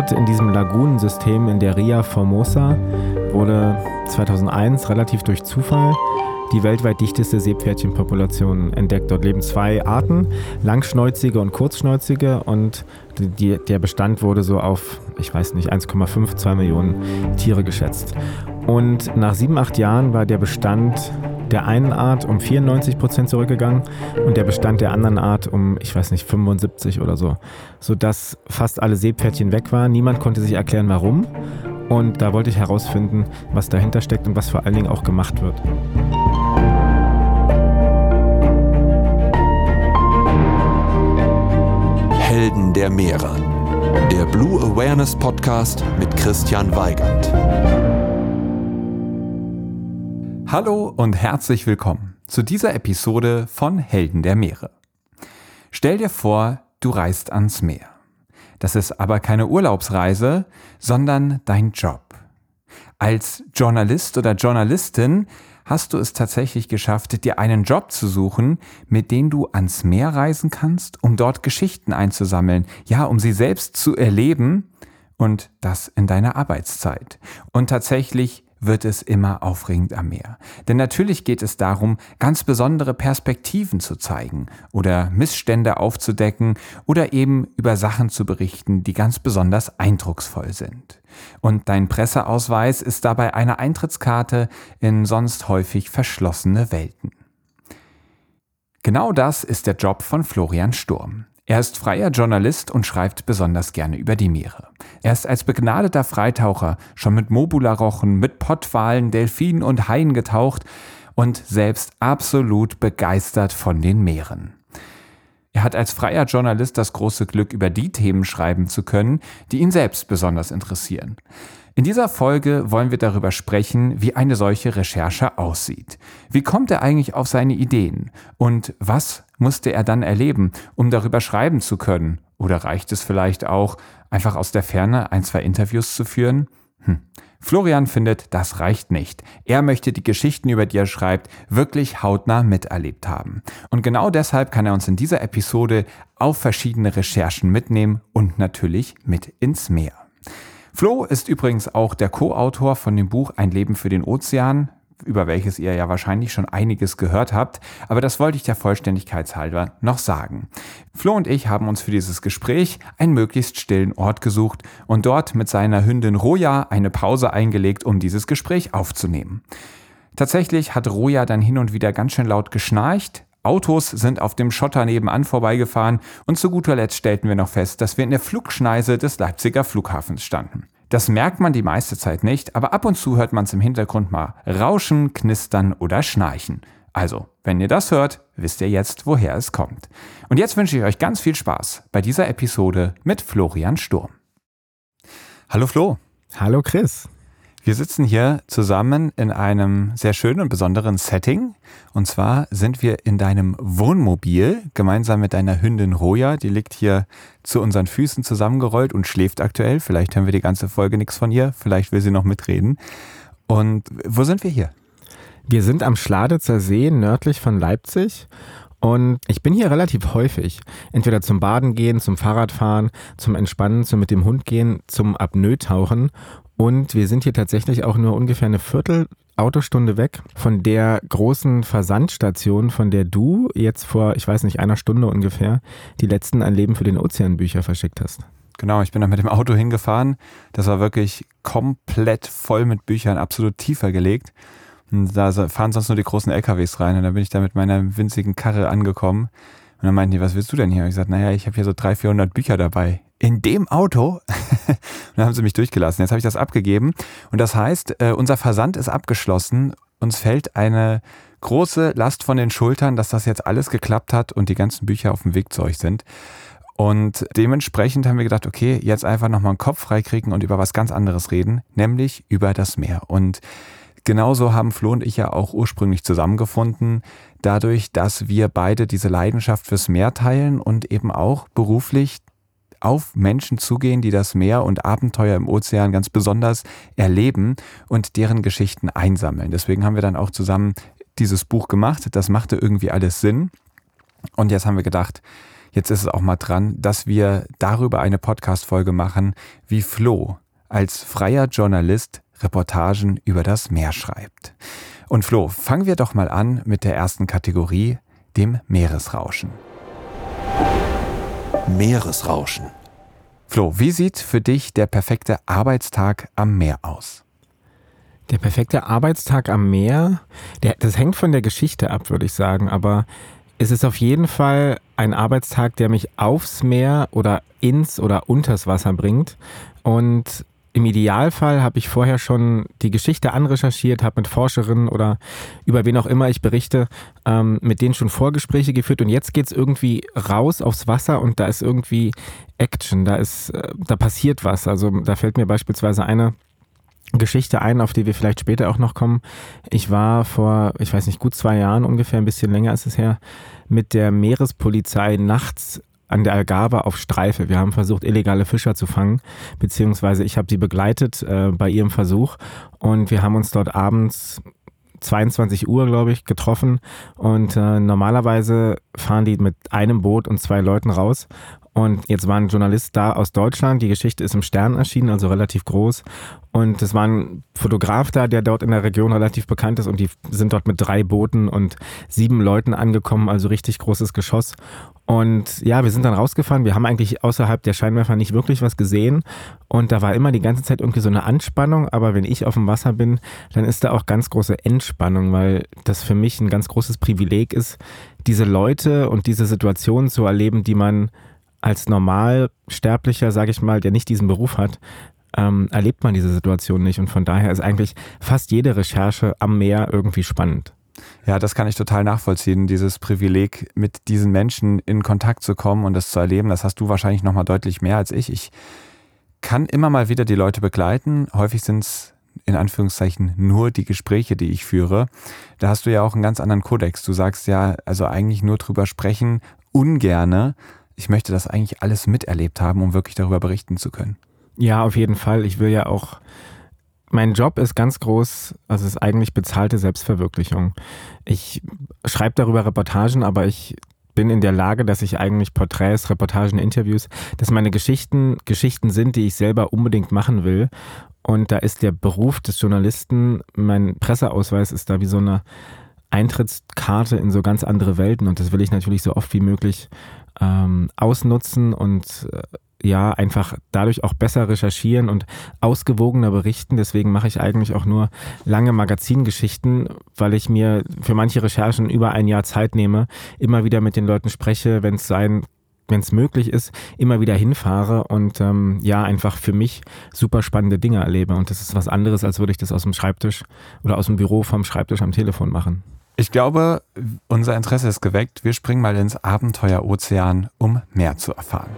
dort in diesem Lagunensystem in der Ria Formosa wurde 2001 relativ durch Zufall die weltweit dichteste Seepferdchenpopulation entdeckt. Dort leben zwei Arten, langschnäuzige und kurzschnäuzige und die, der Bestand wurde so auf, ich weiß nicht, 1,5, 2 Millionen Tiere geschätzt. Und nach sieben, acht Jahren war der Bestand der einen Art um 94 Prozent zurückgegangen und der Bestand der anderen Art um, ich weiß nicht, 75 oder so. Sodass fast alle Seepferdchen weg waren. Niemand konnte sich erklären, warum. Und da wollte ich herausfinden, was dahinter steckt und was vor allen Dingen auch gemacht wird. Helden der Meere. Der Blue Awareness Podcast mit Christian Weigand. Hallo und herzlich willkommen zu dieser Episode von Helden der Meere. Stell dir vor, du reist ans Meer. Das ist aber keine Urlaubsreise, sondern dein Job. Als Journalist oder Journalistin hast du es tatsächlich geschafft, dir einen Job zu suchen, mit dem du ans Meer reisen kannst, um dort Geschichten einzusammeln, ja, um sie selbst zu erleben und das in deiner Arbeitszeit. Und tatsächlich wird es immer aufregend am Meer. Denn natürlich geht es darum, ganz besondere Perspektiven zu zeigen oder Missstände aufzudecken oder eben über Sachen zu berichten, die ganz besonders eindrucksvoll sind. Und dein Presseausweis ist dabei eine Eintrittskarte in sonst häufig verschlossene Welten. Genau das ist der Job von Florian Sturm. Er ist freier Journalist und schreibt besonders gerne über die Meere. Er ist als begnadeter Freitaucher schon mit Mobularochen, mit Pottwalen, Delfinen und Haien getaucht und selbst absolut begeistert von den Meeren. Er hat als freier Journalist das große Glück, über die Themen schreiben zu können, die ihn selbst besonders interessieren. In dieser Folge wollen wir darüber sprechen, wie eine solche Recherche aussieht. Wie kommt er eigentlich auf seine Ideen? Und was musste er dann erleben, um darüber schreiben zu können? Oder reicht es vielleicht auch, einfach aus der Ferne ein, zwei Interviews zu führen? Hm. Florian findet, das reicht nicht. Er möchte die Geschichten, über die er schreibt, wirklich hautnah miterlebt haben. Und genau deshalb kann er uns in dieser Episode auf verschiedene Recherchen mitnehmen und natürlich mit ins Meer. Flo ist übrigens auch der Co-Autor von dem Buch Ein Leben für den Ozean, über welches ihr ja wahrscheinlich schon einiges gehört habt, aber das wollte ich der Vollständigkeit halber noch sagen. Flo und ich haben uns für dieses Gespräch einen möglichst stillen Ort gesucht und dort mit seiner Hündin Roja eine Pause eingelegt, um dieses Gespräch aufzunehmen. Tatsächlich hat Roja dann hin und wieder ganz schön laut geschnarcht, Autos sind auf dem Schotter nebenan vorbeigefahren und zu guter Letzt stellten wir noch fest, dass wir in der Flugschneise des Leipziger Flughafens standen. Das merkt man die meiste Zeit nicht, aber ab und zu hört man es im Hintergrund mal rauschen, knistern oder schnarchen. Also, wenn ihr das hört, wisst ihr jetzt, woher es kommt. Und jetzt wünsche ich euch ganz viel Spaß bei dieser Episode mit Florian Sturm. Hallo Flo. Hallo Chris. Wir sitzen hier zusammen in einem sehr schönen und besonderen Setting. Und zwar sind wir in deinem Wohnmobil gemeinsam mit deiner Hündin Roja. Die liegt hier zu unseren Füßen zusammengerollt und schläft aktuell. Vielleicht hören wir die ganze Folge nichts von ihr. Vielleicht will sie noch mitreden. Und wo sind wir hier? Wir sind am Schladitzer See nördlich von Leipzig. Und ich bin hier relativ häufig. Entweder zum Baden gehen, zum Fahrradfahren, zum Entspannen, zum mit dem Hund gehen, zum Apnoe-Tauchen und wir sind hier tatsächlich auch nur ungefähr eine Viertel Autostunde weg von der großen Versandstation, von der du jetzt vor, ich weiß nicht, einer Stunde ungefähr die letzten Ein Leben für den Ozean Bücher verschickt hast. Genau, ich bin da mit dem Auto hingefahren. Das war wirklich komplett voll mit Büchern, absolut tiefer gelegt. Da fahren sonst nur die großen LKWs rein. Und da bin ich da mit meiner winzigen Karre angekommen. Und dann meinten die, was willst du denn hier? Und ich sagte, naja, ich habe hier so 300, 400 Bücher dabei in dem Auto. und dann haben sie mich durchgelassen. Jetzt habe ich das abgegeben. Und das heißt, äh, unser Versand ist abgeschlossen. Uns fällt eine große Last von den Schultern, dass das jetzt alles geklappt hat und die ganzen Bücher auf dem Weg zu euch sind. Und dementsprechend haben wir gedacht, okay, jetzt einfach nochmal einen Kopf freikriegen und über was ganz anderes reden, nämlich über das Meer. Und genauso haben Flo und ich ja auch ursprünglich zusammengefunden, dadurch, dass wir beide diese Leidenschaft fürs Meer teilen und eben auch beruflich auf Menschen zugehen, die das Meer und Abenteuer im Ozean ganz besonders erleben und deren Geschichten einsammeln. Deswegen haben wir dann auch zusammen dieses Buch gemacht. Das machte irgendwie alles Sinn. Und jetzt haben wir gedacht, jetzt ist es auch mal dran, dass wir darüber eine Podcast-Folge machen, wie Flo als freier Journalist Reportagen über das Meer schreibt. Und Flo, fangen wir doch mal an mit der ersten Kategorie, dem Meeresrauschen. Meeresrauschen. Flo, wie sieht für dich der perfekte Arbeitstag am Meer aus? Der perfekte Arbeitstag am Meer, der, das hängt von der Geschichte ab, würde ich sagen. Aber es ist auf jeden Fall ein Arbeitstag, der mich aufs Meer oder ins oder unters Wasser bringt. Und im Idealfall habe ich vorher schon die Geschichte anrecherchiert, habe mit Forscherinnen oder über wen auch immer ich berichte, ähm, mit denen schon Vorgespräche geführt und jetzt geht es irgendwie raus aufs Wasser und da ist irgendwie Action, da ist, äh, da passiert was. Also da fällt mir beispielsweise eine Geschichte ein, auf die wir vielleicht später auch noch kommen. Ich war vor, ich weiß nicht, gut zwei Jahren ungefähr, ein bisschen länger ist es her, mit der Meerespolizei nachts an der Algarve auf Streife. Wir haben versucht, illegale Fischer zu fangen, beziehungsweise ich habe sie begleitet äh, bei ihrem Versuch. Und wir haben uns dort abends 22 Uhr, glaube ich, getroffen. Und äh, normalerweise fahren die mit einem Boot und zwei Leuten raus und jetzt war ein Journalist da aus Deutschland. Die Geschichte ist im Stern erschienen, also relativ groß. Und es war ein Fotograf da, der dort in der Region relativ bekannt ist. Und die sind dort mit drei Booten und sieben Leuten angekommen, also richtig großes Geschoss. Und ja, wir sind dann rausgefahren. Wir haben eigentlich außerhalb der Scheinwerfer nicht wirklich was gesehen. Und da war immer die ganze Zeit irgendwie so eine Anspannung. Aber wenn ich auf dem Wasser bin, dann ist da auch ganz große Entspannung, weil das für mich ein ganz großes Privileg ist, diese Leute und diese Situationen zu erleben, die man als Normalsterblicher, sage ich mal, der nicht diesen Beruf hat, ähm, erlebt man diese Situation nicht. Und von daher ist eigentlich fast jede Recherche am Meer irgendwie spannend. Ja, das kann ich total nachvollziehen, dieses Privileg, mit diesen Menschen in Kontakt zu kommen und das zu erleben. Das hast du wahrscheinlich noch mal deutlich mehr als ich. Ich kann immer mal wieder die Leute begleiten. Häufig sind es in Anführungszeichen nur die Gespräche, die ich führe. Da hast du ja auch einen ganz anderen Kodex. Du sagst ja, also eigentlich nur drüber sprechen, ungerne, ich möchte das eigentlich alles miterlebt haben, um wirklich darüber berichten zu können. Ja, auf jeden Fall. Ich will ja auch, mein Job ist ganz groß, also es ist eigentlich bezahlte Selbstverwirklichung. Ich schreibe darüber Reportagen, aber ich bin in der Lage, dass ich eigentlich Porträts, Reportagen, Interviews, dass meine Geschichten Geschichten sind, die ich selber unbedingt machen will. Und da ist der Beruf des Journalisten, mein Presseausweis ist da wie so eine Eintrittskarte in so ganz andere Welten und das will ich natürlich so oft wie möglich ähm, ausnutzen und äh, ja, einfach dadurch auch besser recherchieren und ausgewogener berichten. Deswegen mache ich eigentlich auch nur lange Magazingeschichten, weil ich mir für manche Recherchen über ein Jahr Zeit nehme, immer wieder mit den Leuten spreche, wenn es sein wenn es möglich ist, immer wieder hinfahre und ähm, ja, einfach für mich super spannende Dinge erlebe. Und das ist was anderes, als würde ich das aus dem Schreibtisch oder aus dem Büro vom Schreibtisch am Telefon machen. Ich glaube, unser Interesse ist geweckt. Wir springen mal ins Abenteuer Ozean, um mehr zu erfahren.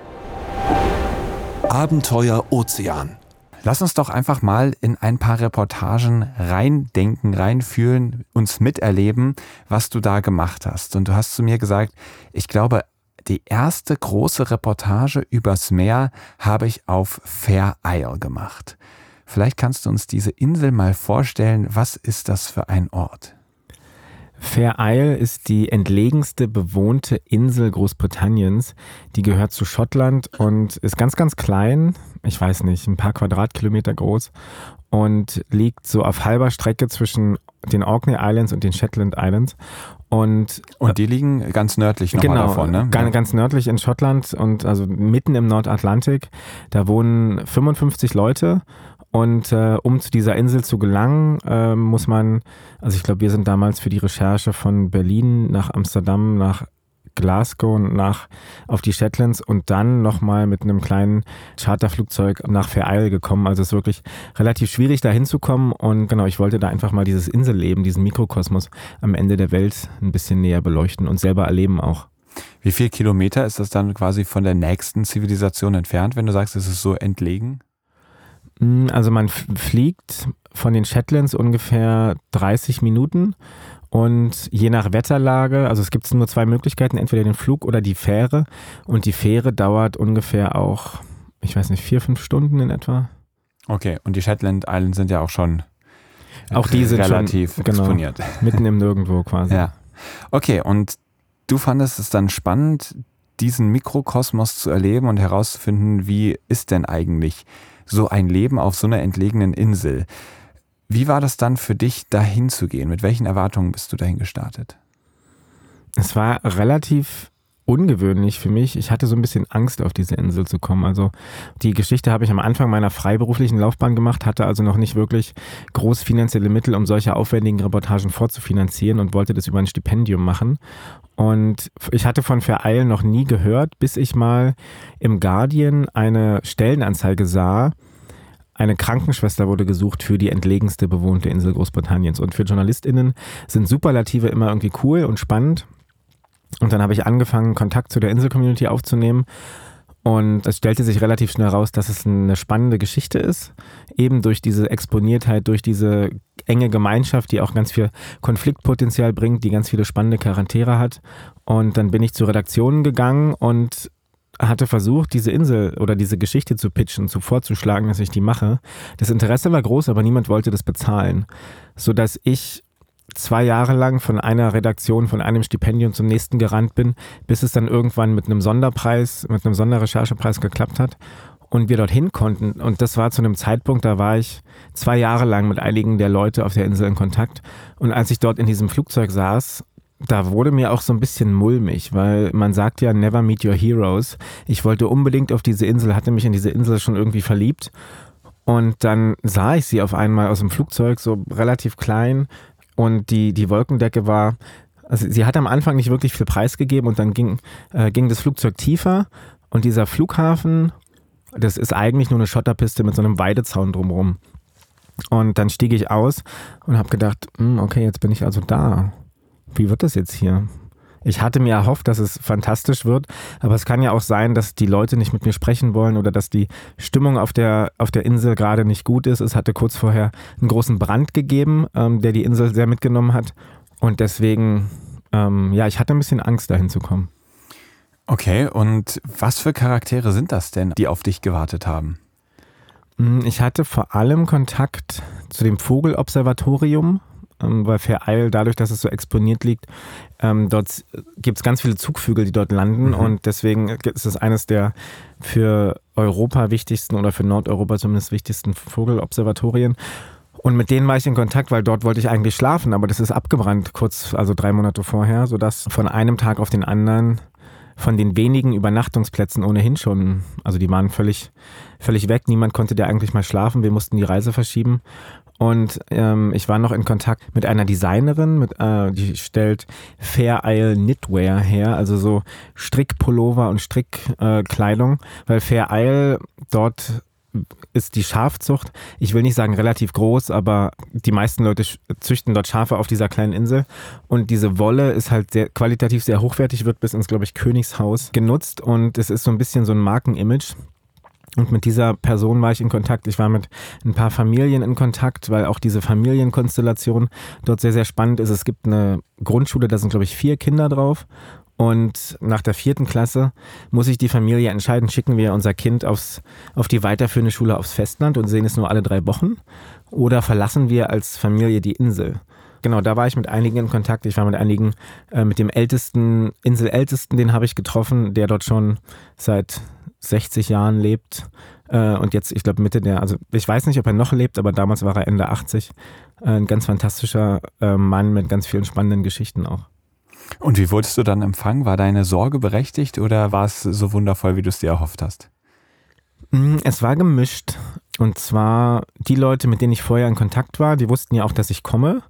Abenteuer Ozean. Lass uns doch einfach mal in ein paar Reportagen reindenken, reinfühlen, uns miterleben, was du da gemacht hast. Und du hast zu mir gesagt, ich glaube, die erste große Reportage übers Meer habe ich auf Fair Isle gemacht. Vielleicht kannst du uns diese Insel mal vorstellen. Was ist das für ein Ort? Fair Isle ist die entlegenste bewohnte Insel Großbritanniens. Die gehört zu Schottland und ist ganz, ganz klein. Ich weiß nicht, ein paar Quadratkilometer groß und liegt so auf halber Strecke zwischen den Orkney Islands und den Shetland Islands. Und, und die liegen ganz nördlich nochmal genau, davon, ne? Ganz, ganz nördlich in Schottland und also mitten im Nordatlantik. Da wohnen 55 Leute und äh, um zu dieser Insel zu gelangen, äh, muss man, also ich glaube, wir sind damals für die Recherche von Berlin nach Amsterdam, nach Glasgow und nach auf die Shetlands und dann nochmal mit einem kleinen Charterflugzeug nach Isle gekommen. Also es ist wirklich relativ schwierig, da hinzukommen. Und genau, ich wollte da einfach mal dieses Inselleben, diesen Mikrokosmos am Ende der Welt ein bisschen näher beleuchten und selber erleben auch. Wie viel Kilometer ist das dann quasi von der nächsten Zivilisation entfernt, wenn du sagst, es ist so entlegen? Hm, also man fliegt von den Shetlands ungefähr 30 Minuten und je nach Wetterlage, also es gibt nur zwei Möglichkeiten, entweder den Flug oder die Fähre und die Fähre dauert ungefähr auch, ich weiß nicht, vier, fünf Stunden in etwa. Okay, und die Shetland Islands sind ja auch schon auch die sind relativ schon, genau, exponiert. Mitten im Nirgendwo quasi. Ja. Okay, und du fandest es dann spannend, diesen Mikrokosmos zu erleben und herauszufinden, wie ist denn eigentlich so ein Leben auf so einer entlegenen Insel. Wie war das dann für dich, dahin zu gehen? Mit welchen Erwartungen bist du dahin gestartet? Es war relativ ungewöhnlich für mich. Ich hatte so ein bisschen Angst, auf diese Insel zu kommen. Also die Geschichte habe ich am Anfang meiner freiberuflichen Laufbahn gemacht, hatte also noch nicht wirklich groß finanzielle Mittel, um solche aufwendigen Reportagen vorzufinanzieren und wollte das über ein Stipendium machen. Und ich hatte von Vereil noch nie gehört, bis ich mal im Guardian eine Stellenanzeige sah. Eine Krankenschwester wurde gesucht für die entlegenste bewohnte Insel Großbritanniens. Und für JournalistInnen sind Superlative immer irgendwie cool und spannend. Und dann habe ich angefangen, Kontakt zu der Insel-Community aufzunehmen. Und es stellte sich relativ schnell raus, dass es eine spannende Geschichte ist. Eben durch diese Exponiertheit, durch diese enge Gemeinschaft, die auch ganz viel Konfliktpotenzial bringt, die ganz viele spannende Charaktere hat. Und dann bin ich zu Redaktionen gegangen und hatte versucht, diese Insel oder diese Geschichte zu pitchen, zu vorzuschlagen, dass ich die mache. Das Interesse war groß, aber niemand wollte das bezahlen. Sodass ich zwei Jahre lang von einer Redaktion, von einem Stipendium zum nächsten gerannt bin, bis es dann irgendwann mit einem Sonderpreis, mit einem Sonderrecherchepreis geklappt hat und wir dorthin konnten. Und das war zu einem Zeitpunkt, da war ich zwei Jahre lang mit einigen der Leute auf der Insel in Kontakt. Und als ich dort in diesem Flugzeug saß, da wurde mir auch so ein bisschen mulmig, weil man sagt ja, never meet your heroes. Ich wollte unbedingt auf diese Insel, hatte mich in diese Insel schon irgendwie verliebt. Und dann sah ich sie auf einmal aus dem Flugzeug, so relativ klein, und die, die Wolkendecke war, also sie hat am Anfang nicht wirklich viel Preis gegeben und dann ging, äh, ging das Flugzeug tiefer und dieser Flughafen, das ist eigentlich nur eine Schotterpiste mit so einem Weidezaun drumherum. Und dann stieg ich aus und habe gedacht, hm, okay, jetzt bin ich also da. Wie wird das jetzt hier? Ich hatte mir erhofft, dass es fantastisch wird, aber es kann ja auch sein, dass die Leute nicht mit mir sprechen wollen oder dass die Stimmung auf der, auf der Insel gerade nicht gut ist. Es hatte kurz vorher einen großen Brand gegeben, ähm, der die Insel sehr mitgenommen hat. Und deswegen, ähm, ja, ich hatte ein bisschen Angst, dahin zu kommen. Okay, und was für Charaktere sind das denn, die auf dich gewartet haben? Hm, ich hatte vor allem Kontakt zu dem Vogelobservatorium ähm, weil Vereil, dadurch, dass es so exponiert liegt, ähm, dort gibt es ganz viele Zugvögel, die dort landen mhm. und deswegen ist es eines der für Europa wichtigsten oder für Nordeuropa zumindest wichtigsten Vogelobservatorien. Und mit denen war ich in Kontakt, weil dort wollte ich eigentlich schlafen, aber das ist abgebrannt kurz, also drei Monate vorher, sodass von einem Tag auf den anderen von den wenigen Übernachtungsplätzen ohnehin schon, also die waren völlig, völlig weg. Niemand konnte da eigentlich mal schlafen. Wir mussten die Reise verschieben. Und ähm, ich war noch in Kontakt mit einer Designerin, mit, äh, die stellt Fair Isle Knitwear her, also so Strickpullover und Strickkleidung, äh, weil Fair Isle dort ist die Schafzucht, ich will nicht sagen relativ groß, aber die meisten Leute züchten dort Schafe auf dieser kleinen Insel. Und diese Wolle ist halt sehr, qualitativ sehr hochwertig, wird bis ins, glaube ich, Königshaus genutzt. Und es ist so ein bisschen so ein Markenimage. Und mit dieser Person war ich in Kontakt. Ich war mit ein paar Familien in Kontakt, weil auch diese Familienkonstellation dort sehr, sehr spannend ist. Es gibt eine Grundschule, da sind, glaube ich, vier Kinder drauf. Und nach der vierten Klasse muss sich die Familie entscheiden, schicken wir unser Kind aufs, auf die weiterführende Schule aufs Festland und sehen es nur alle drei Wochen oder verlassen wir als Familie die Insel. Genau, da war ich mit einigen in Kontakt. Ich war mit einigen, äh, mit dem ältesten, Inselältesten, den habe ich getroffen, der dort schon seit 60 Jahren lebt äh, und jetzt, ich glaube, Mitte der, also ich weiß nicht, ob er noch lebt, aber damals war er Ende 80. Äh, ein ganz fantastischer äh, Mann mit ganz vielen spannenden Geschichten auch. Und wie wurdest du dann empfangen? War deine Sorge berechtigt oder war es so wundervoll, wie du es dir erhofft hast? Mm, es war gemischt. Und zwar die Leute, mit denen ich vorher in Kontakt war, die wussten ja auch, dass ich komme.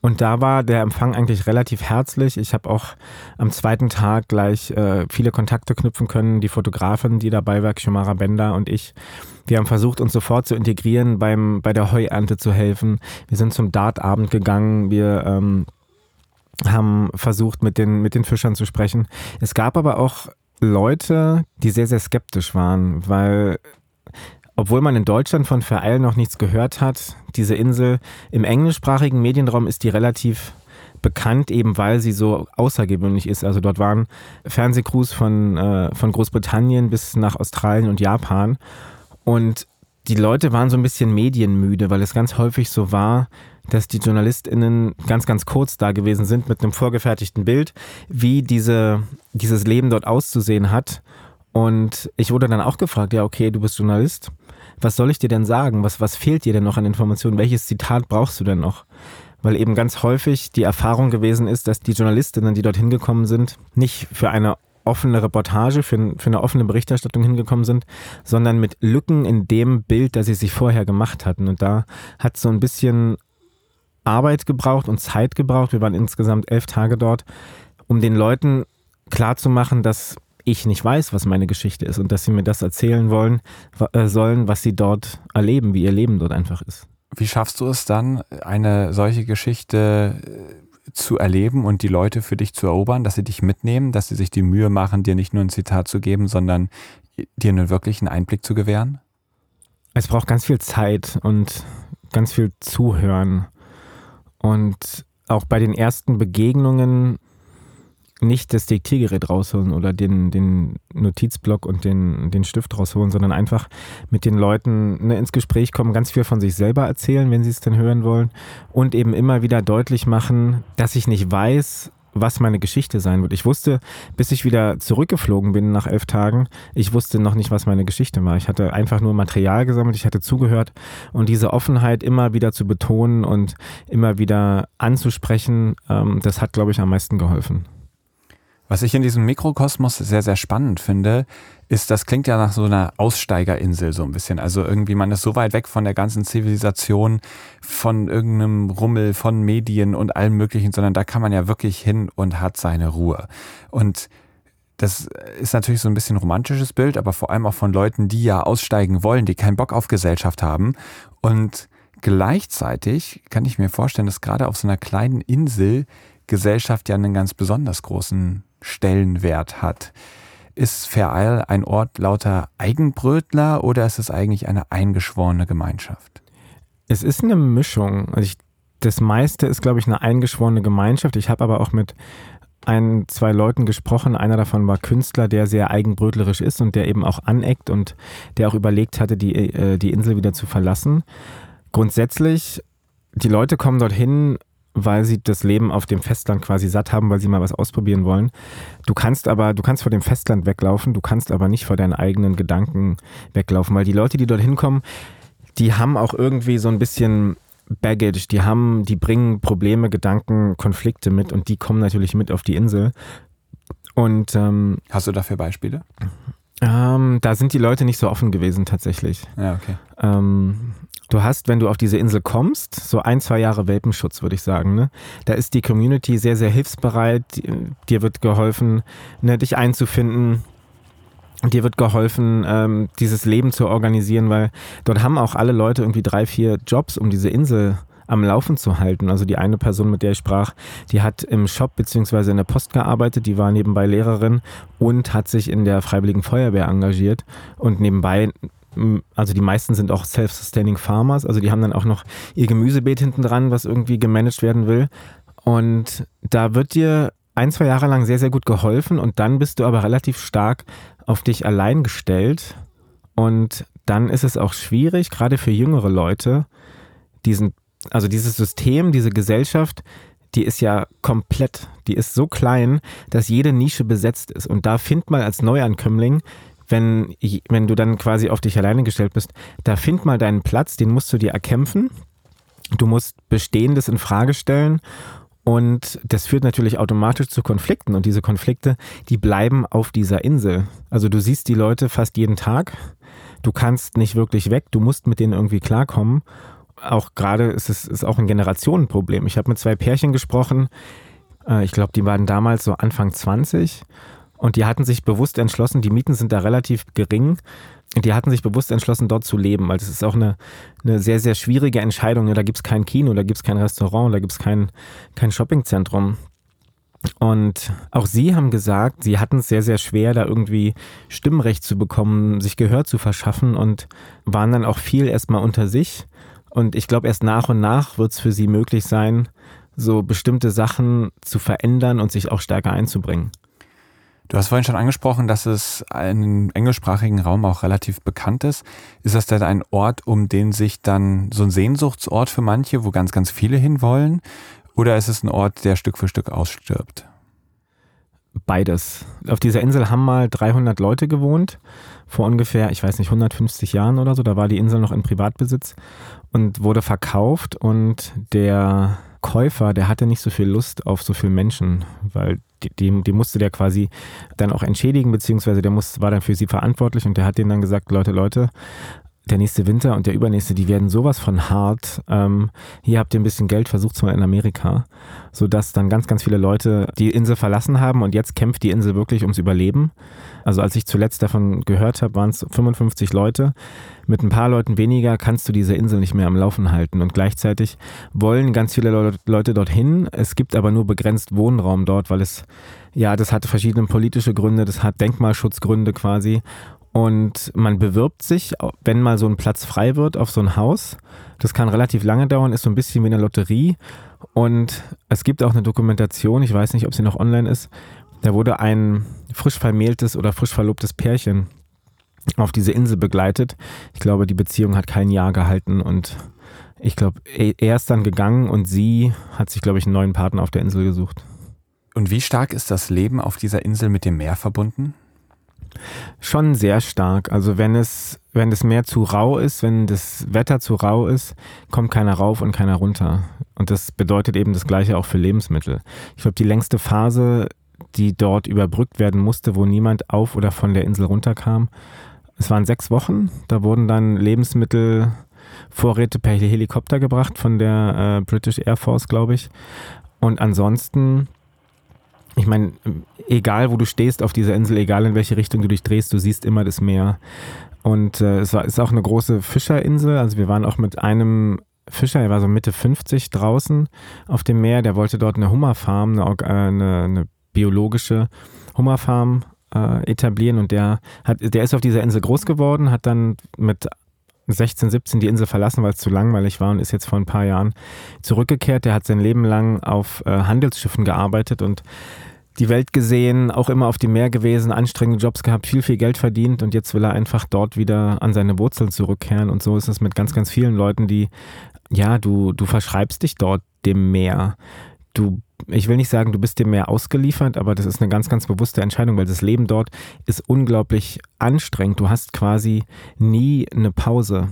Und da war der Empfang eigentlich relativ herzlich. Ich habe auch am zweiten Tag gleich äh, viele Kontakte knüpfen können. Die Fotografin, die dabei war, Shumara Bender und ich, wir haben versucht, uns sofort zu integrieren, beim, bei der Heuernte zu helfen. Wir sind zum Dartabend gegangen. Wir ähm, haben versucht, mit den, mit den Fischern zu sprechen. Es gab aber auch Leute, die sehr, sehr skeptisch waren, weil obwohl man in Deutschland von Vereil noch nichts gehört hat, diese Insel im englischsprachigen Medienraum ist die relativ bekannt, eben weil sie so außergewöhnlich ist. Also dort waren Fernsehcrews von, äh, von Großbritannien bis nach Australien und Japan. Und die Leute waren so ein bisschen medienmüde, weil es ganz häufig so war, dass die JournalistInnen ganz, ganz kurz da gewesen sind mit einem vorgefertigten Bild, wie diese, dieses Leben dort auszusehen hat. Und ich wurde dann auch gefragt, ja, okay, du bist Journalist. Was soll ich dir denn sagen? Was, was fehlt dir denn noch an Informationen? Welches Zitat brauchst du denn noch? Weil eben ganz häufig die Erfahrung gewesen ist, dass die Journalistinnen, die dort hingekommen sind, nicht für eine offene Reportage, für, für eine offene Berichterstattung hingekommen sind, sondern mit Lücken in dem Bild, das sie sich vorher gemacht hatten. Und da hat so ein bisschen Arbeit gebraucht und Zeit gebraucht. Wir waren insgesamt elf Tage dort, um den Leuten klarzumachen, dass ich nicht weiß, was meine Geschichte ist und dass sie mir das erzählen wollen, äh, sollen, was sie dort erleben, wie ihr Leben dort einfach ist. Wie schaffst du es dann, eine solche Geschichte äh, zu erleben und die Leute für dich zu erobern, dass sie dich mitnehmen, dass sie sich die Mühe machen, dir nicht nur ein Zitat zu geben, sondern dir einen wirklichen Einblick zu gewähren? Es braucht ganz viel Zeit und ganz viel Zuhören. Und auch bei den ersten Begegnungen nicht das Diktiergerät rausholen oder den, den Notizblock und den, den Stift rausholen, sondern einfach mit den Leuten ne, ins Gespräch kommen, ganz viel von sich selber erzählen, wenn sie es denn hören wollen und eben immer wieder deutlich machen, dass ich nicht weiß, was meine Geschichte sein wird. Ich wusste, bis ich wieder zurückgeflogen bin nach elf Tagen, ich wusste noch nicht, was meine Geschichte war. Ich hatte einfach nur Material gesammelt, ich hatte zugehört und diese Offenheit immer wieder zu betonen und immer wieder anzusprechen, ähm, das hat, glaube ich, am meisten geholfen. Was ich in diesem Mikrokosmos sehr, sehr spannend finde, ist, das klingt ja nach so einer Aussteigerinsel so ein bisschen. Also irgendwie, man ist so weit weg von der ganzen Zivilisation, von irgendeinem Rummel, von Medien und allem Möglichen, sondern da kann man ja wirklich hin und hat seine Ruhe. Und das ist natürlich so ein bisschen romantisches Bild, aber vor allem auch von Leuten, die ja aussteigen wollen, die keinen Bock auf Gesellschaft haben. Und gleichzeitig kann ich mir vorstellen, dass gerade auf so einer kleinen Insel Gesellschaft ja einen ganz besonders großen Stellenwert hat. Ist Vereil ein Ort lauter Eigenbrötler oder ist es eigentlich eine eingeschworene Gemeinschaft? Es ist eine Mischung. Also ich, das meiste ist, glaube ich, eine eingeschworene Gemeinschaft. Ich habe aber auch mit ein, zwei Leuten gesprochen. Einer davon war Künstler, der sehr eigenbrötlerisch ist und der eben auch aneckt und der auch überlegt hatte, die, äh, die Insel wieder zu verlassen. Grundsätzlich, die Leute kommen dorthin weil sie das Leben auf dem Festland quasi satt haben, weil sie mal was ausprobieren wollen. Du kannst aber, du kannst vor dem Festland weglaufen, du kannst aber nicht vor deinen eigenen Gedanken weglaufen, weil die Leute, die dorthin kommen, die haben auch irgendwie so ein bisschen Baggage, die haben, die bringen Probleme, Gedanken, Konflikte mit und die kommen natürlich mit auf die Insel. Und ähm, hast du dafür Beispiele? Ähm, da sind die Leute nicht so offen gewesen tatsächlich. Ja, okay. Ähm, Du hast, wenn du auf diese Insel kommst, so ein, zwei Jahre Welpenschutz, würde ich sagen. Ne? Da ist die Community sehr, sehr hilfsbereit. Dir wird geholfen, ne, dich einzufinden. Dir wird geholfen, ähm, dieses Leben zu organisieren, weil dort haben auch alle Leute irgendwie drei, vier Jobs, um diese Insel am Laufen zu halten. Also die eine Person, mit der ich sprach, die hat im Shop beziehungsweise in der Post gearbeitet, die war nebenbei Lehrerin und hat sich in der Freiwilligen Feuerwehr engagiert und nebenbei also die meisten sind auch self-sustaining Farmers, also die haben dann auch noch ihr Gemüsebeet hinten dran, was irgendwie gemanagt werden will. Und da wird dir ein, zwei Jahre lang sehr, sehr gut geholfen und dann bist du aber relativ stark auf dich allein gestellt. Und dann ist es auch schwierig, gerade für jüngere Leute, diesen, also dieses System, diese Gesellschaft, die ist ja komplett, die ist so klein, dass jede Nische besetzt ist. Und da find mal als Neuankömmling wenn, wenn du dann quasi auf dich alleine gestellt bist, da find mal deinen Platz, den musst du dir erkämpfen. Du musst Bestehendes in Frage stellen und das führt natürlich automatisch zu Konflikten und diese Konflikte, die bleiben auf dieser Insel. Also du siehst die Leute fast jeden Tag. Du kannst nicht wirklich weg, du musst mit denen irgendwie klarkommen. Auch gerade ist es ist auch ein Generationenproblem. Ich habe mit zwei Pärchen gesprochen. Äh, ich glaube, die waren damals so Anfang 20 und die hatten sich bewusst entschlossen, die Mieten sind da relativ gering. Die hatten sich bewusst entschlossen, dort zu leben, weil das ist auch eine, eine sehr, sehr schwierige Entscheidung. Da gibt es kein Kino, da gibt es kein Restaurant, da gibt es kein, kein Shoppingzentrum. Und auch sie haben gesagt, sie hatten es sehr, sehr schwer, da irgendwie Stimmrecht zu bekommen, sich Gehör zu verschaffen und waren dann auch viel erstmal unter sich. Und ich glaube, erst nach und nach wird es für sie möglich sein, so bestimmte Sachen zu verändern und sich auch stärker einzubringen. Du hast vorhin schon angesprochen, dass es im englischsprachigen Raum auch relativ bekannt ist. Ist das denn ein Ort, um den sich dann so ein Sehnsuchtsort für manche, wo ganz, ganz viele hinwollen? Oder ist es ein Ort, der Stück für Stück ausstirbt? Beides. Auf dieser Insel haben mal 300 Leute gewohnt, vor ungefähr, ich weiß nicht, 150 Jahren oder so. Da war die Insel noch in Privatbesitz und wurde verkauft und der Käufer, der hatte nicht so viel Lust auf so viele Menschen, weil die, die, die, musste der quasi dann auch entschädigen, beziehungsweise der muss, war dann für sie verantwortlich und der hat denen dann gesagt, Leute, Leute, der nächste Winter und der übernächste, die werden sowas von hart. Ähm, hier habt ihr ein bisschen Geld, versucht's mal in Amerika. Sodass dann ganz, ganz viele Leute die Insel verlassen haben und jetzt kämpft die Insel wirklich ums Überleben. Also als ich zuletzt davon gehört habe, waren es 55 Leute. Mit ein paar Leuten weniger kannst du diese Insel nicht mehr am Laufen halten. Und gleichzeitig wollen ganz viele Leute dorthin. Es gibt aber nur begrenzt Wohnraum dort, weil es, ja, das hat verschiedene politische Gründe, das hat Denkmalschutzgründe quasi. Und man bewirbt sich, wenn mal so ein Platz frei wird, auf so ein Haus. Das kann relativ lange dauern, ist so ein bisschen wie eine Lotterie. Und es gibt auch eine Dokumentation, ich weiß nicht, ob sie noch online ist. Da wurde ein frisch vermähltes oder frisch verlobtes Pärchen auf diese Insel begleitet. Ich glaube, die Beziehung hat kein Jahr gehalten und ich glaube, er ist dann gegangen und sie hat sich, glaube ich, einen neuen Partner auf der Insel gesucht. Und wie stark ist das Leben auf dieser Insel mit dem Meer verbunden? Schon sehr stark. Also wenn es, wenn das Meer zu rau ist, wenn das Wetter zu rau ist, kommt keiner rauf und keiner runter. Und das bedeutet eben das Gleiche auch für Lebensmittel. Ich glaube, die längste Phase, die dort überbrückt werden musste, wo niemand auf oder von der Insel runterkam, es waren sechs Wochen. Da wurden dann Lebensmittelvorräte per Helikopter gebracht von der äh, British Air Force, glaube ich. Und ansonsten ich meine, egal wo du stehst auf dieser Insel, egal in welche Richtung du dich drehst, du siehst immer das Meer. Und äh, es war, ist auch eine große Fischerinsel. Also wir waren auch mit einem Fischer, er war so Mitte 50 draußen auf dem Meer. Der wollte dort eine Hummerfarm, eine, äh, eine, eine biologische Hummerfarm äh, etablieren. Und der, hat, der ist auf dieser Insel groß geworden, hat dann mit 16, 17 die Insel verlassen, weil es zu langweilig war und ist jetzt vor ein paar Jahren zurückgekehrt. Der hat sein Leben lang auf äh, Handelsschiffen gearbeitet und die Welt gesehen, auch immer auf dem Meer gewesen, anstrengende Jobs gehabt, viel, viel Geld verdient und jetzt will er einfach dort wieder an seine Wurzeln zurückkehren. Und so ist es mit ganz, ganz vielen Leuten, die, ja, du, du verschreibst dich dort dem Meer. Du ich will nicht sagen, du bist dem Meer ausgeliefert, aber das ist eine ganz, ganz bewusste Entscheidung, weil das Leben dort ist unglaublich anstrengend. Du hast quasi nie eine Pause.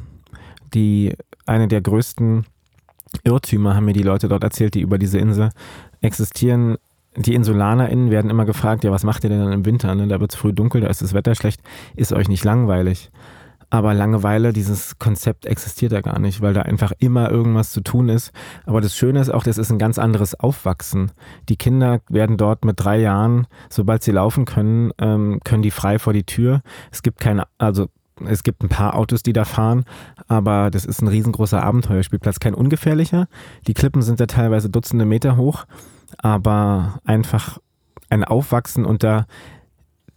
Die eine der größten Irrtümer haben mir die Leute dort erzählt, die über diese Insel existieren. Die InsulanerInnen werden immer gefragt, ja, was macht ihr denn dann im Winter? Ne? Da wird es früh dunkel, da ist das Wetter schlecht. Ist euch nicht langweilig? Aber Langeweile, dieses Konzept existiert da gar nicht, weil da einfach immer irgendwas zu tun ist. Aber das Schöne ist auch, das ist ein ganz anderes Aufwachsen. Die Kinder werden dort mit drei Jahren, sobald sie laufen können, ähm, können die frei vor die Tür. Es gibt keine, also es gibt ein paar Autos, die da fahren, aber das ist ein riesengroßer Abenteuerspielplatz, kein ungefährlicher. Die Klippen sind da teilweise Dutzende Meter hoch, aber einfach ein Aufwachsen unter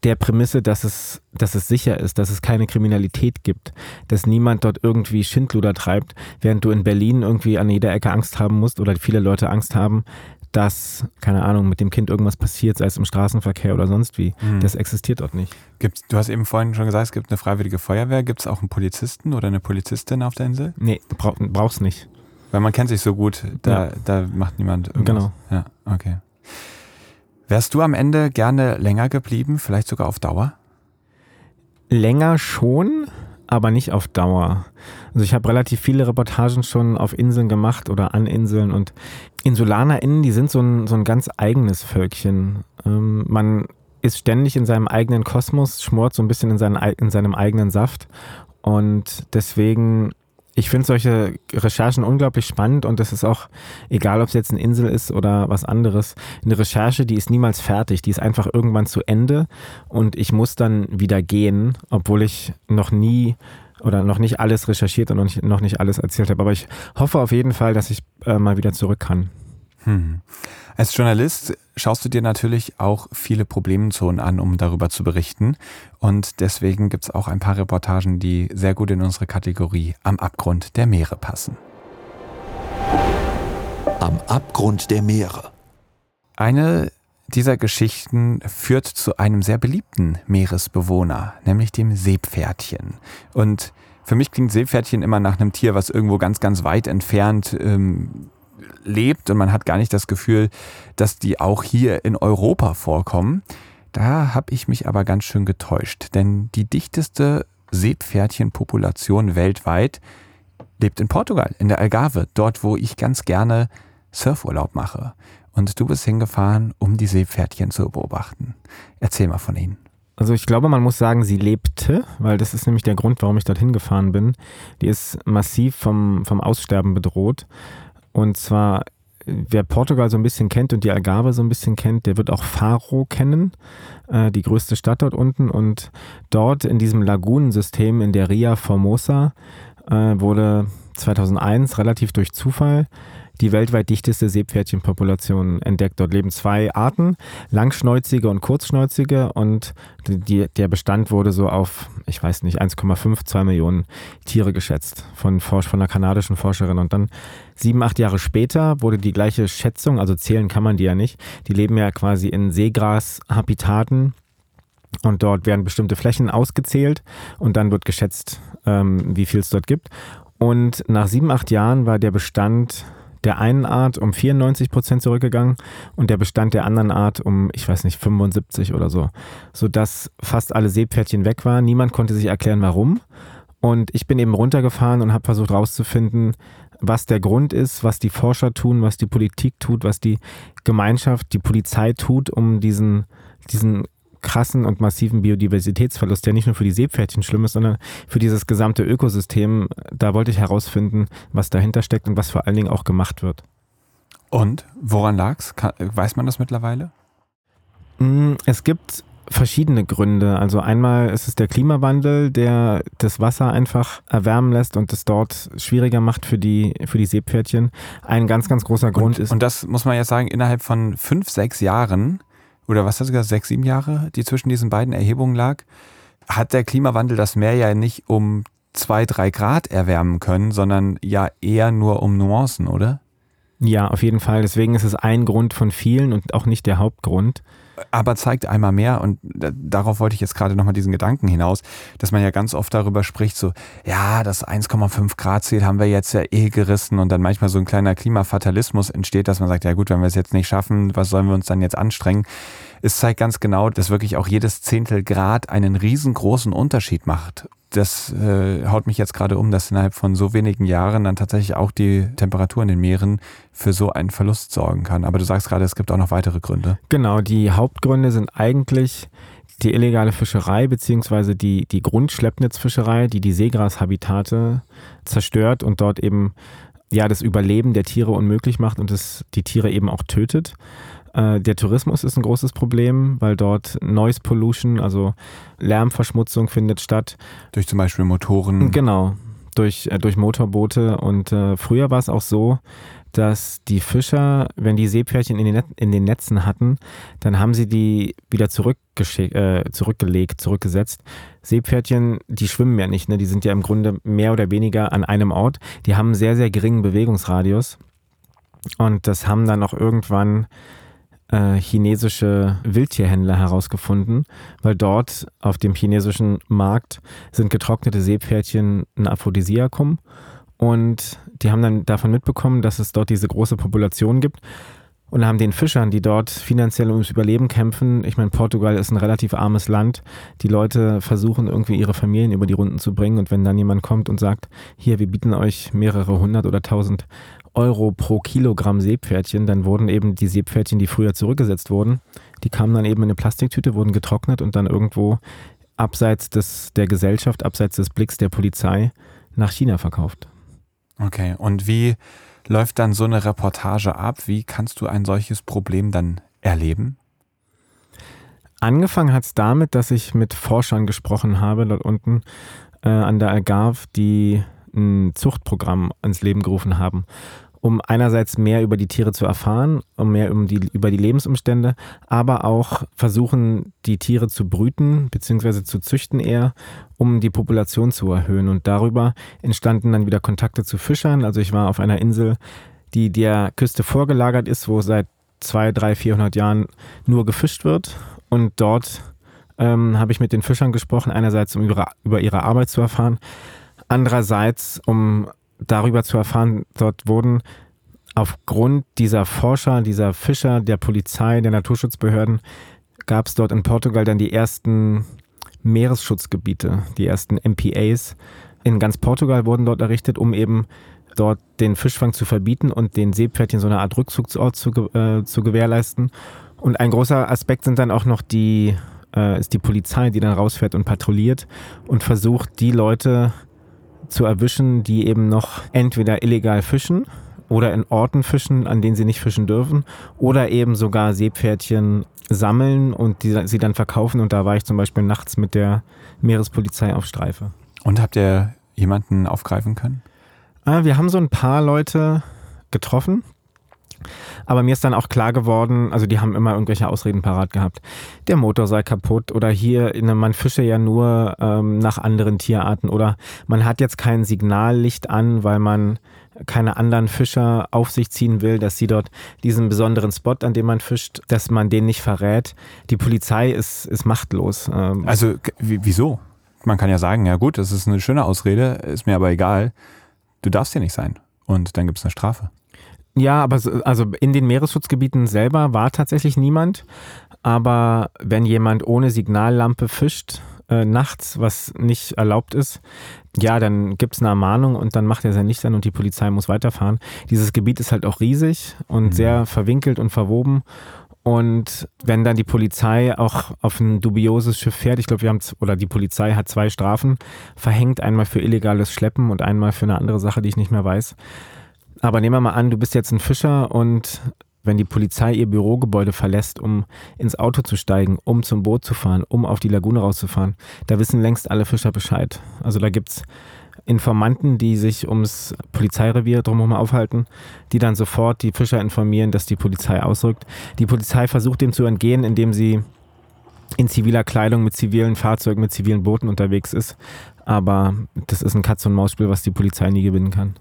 der Prämisse, dass es, dass es sicher ist, dass es keine Kriminalität gibt, dass niemand dort irgendwie Schindluder treibt, während du in Berlin irgendwie an jeder Ecke Angst haben musst oder viele Leute Angst haben, dass, keine Ahnung, mit dem Kind irgendwas passiert, sei es im Straßenverkehr oder sonst wie. Mhm. Das existiert dort nicht. Gibt's, du hast eben vorhin schon gesagt, es gibt eine freiwillige Feuerwehr. Gibt es auch einen Polizisten oder eine Polizistin auf der Insel? Nee, brauch, brauchst nicht. Weil man kennt sich so gut, da, ja. da macht niemand irgendwas. Genau. Ja, okay. Wärst du am Ende gerne länger geblieben, vielleicht sogar auf Dauer? Länger schon, aber nicht auf Dauer. Also ich habe relativ viele Reportagen schon auf Inseln gemacht oder an Inseln und InsulanerInnen, die sind so ein, so ein ganz eigenes Völkchen. Ähm, man ist ständig in seinem eigenen Kosmos, schmort so ein bisschen in, seinen, in seinem eigenen Saft und deswegen ich finde solche Recherchen unglaublich spannend und es ist auch, egal ob es jetzt eine Insel ist oder was anderes, eine Recherche, die ist niemals fertig, die ist einfach irgendwann zu Ende und ich muss dann wieder gehen, obwohl ich noch nie oder noch nicht alles recherchiert und noch nicht, noch nicht alles erzählt habe. Aber ich hoffe auf jeden Fall, dass ich äh, mal wieder zurück kann. Hm. Als Journalist schaust du dir natürlich auch viele Problemzonen an, um darüber zu berichten. Und deswegen gibt es auch ein paar Reportagen, die sehr gut in unsere Kategorie Am Abgrund der Meere passen. Am Abgrund der Meere. Eine dieser Geschichten führt zu einem sehr beliebten Meeresbewohner, nämlich dem Seepferdchen. Und für mich klingt Seepferdchen immer nach einem Tier, was irgendwo ganz, ganz weit entfernt ähm, lebt und man hat gar nicht das Gefühl, dass die auch hier in Europa vorkommen. Da habe ich mich aber ganz schön getäuscht, denn die dichteste Seepferdchenpopulation weltweit lebt in Portugal, in der Algarve, dort wo ich ganz gerne Surfurlaub mache. Und du bist hingefahren, um die Seepferdchen zu beobachten. Erzähl mal von ihnen. Also ich glaube, man muss sagen, sie lebte, weil das ist nämlich der Grund, warum ich dorthin gefahren bin. Die ist massiv vom, vom Aussterben bedroht. Und zwar, wer Portugal so ein bisschen kennt und die Algarve so ein bisschen kennt, der wird auch Faro kennen, äh, die größte Stadt dort unten. Und dort in diesem Lagunensystem in der Ria Formosa äh, wurde 2001 relativ durch Zufall die weltweit dichteste Seepferdchenpopulation entdeckt. Dort leben zwei Arten, langschnäuzige und kurzschnäuzige und die, der Bestand wurde so auf, ich weiß nicht, 1,5, 2 Millionen Tiere geschätzt von, von einer kanadischen Forscherin. Und dann sieben, acht Jahre später wurde die gleiche Schätzung, also zählen kann man die ja nicht, die leben ja quasi in Seegrashabitaten und dort werden bestimmte Flächen ausgezählt und dann wird geschätzt, ähm, wie viel es dort gibt. Und nach sieben, acht Jahren war der Bestand der einen Art um 94 Prozent zurückgegangen und der Bestand der anderen Art um, ich weiß nicht, 75 oder so. Sodass fast alle Seepferdchen weg waren. Niemand konnte sich erklären, warum. Und ich bin eben runtergefahren und habe versucht herauszufinden, was der Grund ist, was die Forscher tun, was die Politik tut, was die Gemeinschaft, die Polizei tut, um diesen, diesen krassen und massiven Biodiversitätsverlust, der nicht nur für die Seepferdchen schlimm ist, sondern für dieses gesamte Ökosystem. Da wollte ich herausfinden, was dahinter steckt und was vor allen Dingen auch gemacht wird. Und woran lag es? Weiß man das mittlerweile? Mm, es gibt verschiedene Gründe. Also einmal ist es der Klimawandel, der das Wasser einfach erwärmen lässt und es dort schwieriger macht für die, für die Seepferdchen. Ein ganz, ganz großer Grund und, ist. Und das muss man ja sagen, innerhalb von fünf, sechs Jahren oder was hast du gesagt, sechs, sieben Jahre, die zwischen diesen beiden Erhebungen lag, hat der Klimawandel das Meer ja nicht um zwei, drei Grad erwärmen können, sondern ja eher nur um Nuancen, oder? Ja, auf jeden Fall. Deswegen ist es ein Grund von vielen und auch nicht der Hauptgrund aber zeigt einmal mehr, und darauf wollte ich jetzt gerade nochmal diesen Gedanken hinaus, dass man ja ganz oft darüber spricht, so, ja, das 1,5 Grad Ziel haben wir jetzt ja eh gerissen und dann manchmal so ein kleiner Klimafatalismus entsteht, dass man sagt, ja gut, wenn wir es jetzt nicht schaffen, was sollen wir uns dann jetzt anstrengen? Es zeigt ganz genau, dass wirklich auch jedes Zehntel Grad einen riesengroßen Unterschied macht das äh, haut mich jetzt gerade um, dass innerhalb von so wenigen Jahren dann tatsächlich auch die Temperatur in den Meeren für so einen Verlust sorgen kann. Aber du sagst gerade, es gibt auch noch weitere Gründe. Genau, die Hauptgründe sind eigentlich die illegale Fischerei beziehungsweise die, die Grundschleppnetzfischerei, die die Seegrashabitate zerstört und dort eben ja das Überleben der Tiere unmöglich macht und es die Tiere eben auch tötet. Äh, der Tourismus ist ein großes Problem, weil dort Noise Pollution, also Lärmverschmutzung findet statt. Durch zum Beispiel Motoren. Genau, durch, äh, durch Motorboote. Und äh, früher war es auch so, dass die Fischer, wenn die Seepferdchen in den, Net in den Netzen hatten, dann haben sie die wieder äh, zurückgelegt, zurückgesetzt. Seepferdchen, die schwimmen ja nicht, ne? die sind ja im Grunde mehr oder weniger an einem Ort. Die haben einen sehr, sehr geringen Bewegungsradius. Und das haben dann auch irgendwann äh, chinesische Wildtierhändler herausgefunden, weil dort auf dem chinesischen Markt sind getrocknete Seepferdchen ein Aphrodisiakum und die haben dann davon mitbekommen, dass es dort diese große Population gibt und haben den Fischern, die dort finanziell ums Überleben kämpfen, ich meine, Portugal ist ein relativ armes Land, die Leute versuchen irgendwie ihre Familien über die Runden zu bringen und wenn dann jemand kommt und sagt, hier, wir bieten euch mehrere hundert oder tausend Euro pro Kilogramm Seepferdchen, dann wurden eben die Seepferdchen, die früher zurückgesetzt wurden, die kamen dann eben in eine Plastiktüte, wurden getrocknet und dann irgendwo abseits des, der Gesellschaft, abseits des Blicks der Polizei nach China verkauft. Okay, und wie läuft dann so eine Reportage ab? Wie kannst du ein solches Problem dann erleben? Angefangen hat es damit, dass ich mit Forschern gesprochen habe, dort unten äh, an der Algarve, die ein Zuchtprogramm ans Leben gerufen haben, um einerseits mehr über die Tiere zu erfahren, um mehr um die, über die Lebensumstände, aber auch versuchen, die Tiere zu brüten bzw. zu züchten eher, um die Population zu erhöhen. Und darüber entstanden dann wieder Kontakte zu Fischern. Also ich war auf einer Insel, die der Küste vorgelagert ist, wo seit 200, 300, 400 Jahren nur gefischt wird. Und dort ähm, habe ich mit den Fischern gesprochen, einerseits um über, über ihre Arbeit zu erfahren, andererseits um darüber zu erfahren, dort wurden aufgrund dieser Forscher, dieser Fischer, der Polizei, der Naturschutzbehörden, gab es dort in Portugal dann die ersten Meeresschutzgebiete, die ersten MPAs. In ganz Portugal wurden dort errichtet, um eben dort den Fischfang zu verbieten und den Seepferdchen so eine Art Rückzugsort zu, äh, zu gewährleisten. Und ein großer Aspekt sind dann auch noch die, äh, ist die Polizei, die dann rausfährt und patrouilliert und versucht, die Leute zu erwischen, die eben noch entweder illegal fischen oder in Orten fischen, an denen sie nicht fischen dürfen, oder eben sogar Seepferdchen sammeln und die, sie dann verkaufen. Und da war ich zum Beispiel nachts mit der Meerespolizei auf Streife. Und habt ihr jemanden aufgreifen können? Ah, wir haben so ein paar Leute getroffen. Aber mir ist dann auch klar geworden, also die haben immer irgendwelche Ausreden parat gehabt. Der Motor sei kaputt oder hier, man fische ja nur ähm, nach anderen Tierarten oder man hat jetzt kein Signallicht an, weil man keine anderen Fischer auf sich ziehen will, dass sie dort diesen besonderen Spot, an dem man fischt, dass man den nicht verrät. Die Polizei ist, ist machtlos. Ähm. Also wieso? Man kann ja sagen, ja gut, das ist eine schöne Ausrede, ist mir aber egal du darfst hier nicht sein. Und dann gibt es eine Strafe. Ja, aber also in den Meeresschutzgebieten selber war tatsächlich niemand. Aber wenn jemand ohne Signallampe fischt, äh, nachts, was nicht erlaubt ist, ja, dann gibt es eine Ermahnung und dann macht er sein Licht an und die Polizei muss weiterfahren. Dieses Gebiet ist halt auch riesig und mhm. sehr verwinkelt und verwoben. Und wenn dann die Polizei auch auf ein dubioses Schiff fährt, ich glaube, wir haben, oder die Polizei hat zwei Strafen verhängt, einmal für illegales Schleppen und einmal für eine andere Sache, die ich nicht mehr weiß. Aber nehmen wir mal an, du bist jetzt ein Fischer und wenn die Polizei ihr Bürogebäude verlässt, um ins Auto zu steigen, um zum Boot zu fahren, um auf die Lagune rauszufahren, da wissen längst alle Fischer Bescheid. Also da gibt's Informanten, die sich ums Polizeirevier drumherum aufhalten, die dann sofort die Fischer informieren, dass die Polizei ausrückt. Die Polizei versucht dem zu entgehen, indem sie in ziviler Kleidung mit zivilen Fahrzeugen, mit zivilen Booten unterwegs ist. Aber das ist ein Katz-und-Maus-Spiel, was die Polizei nie gewinnen kann.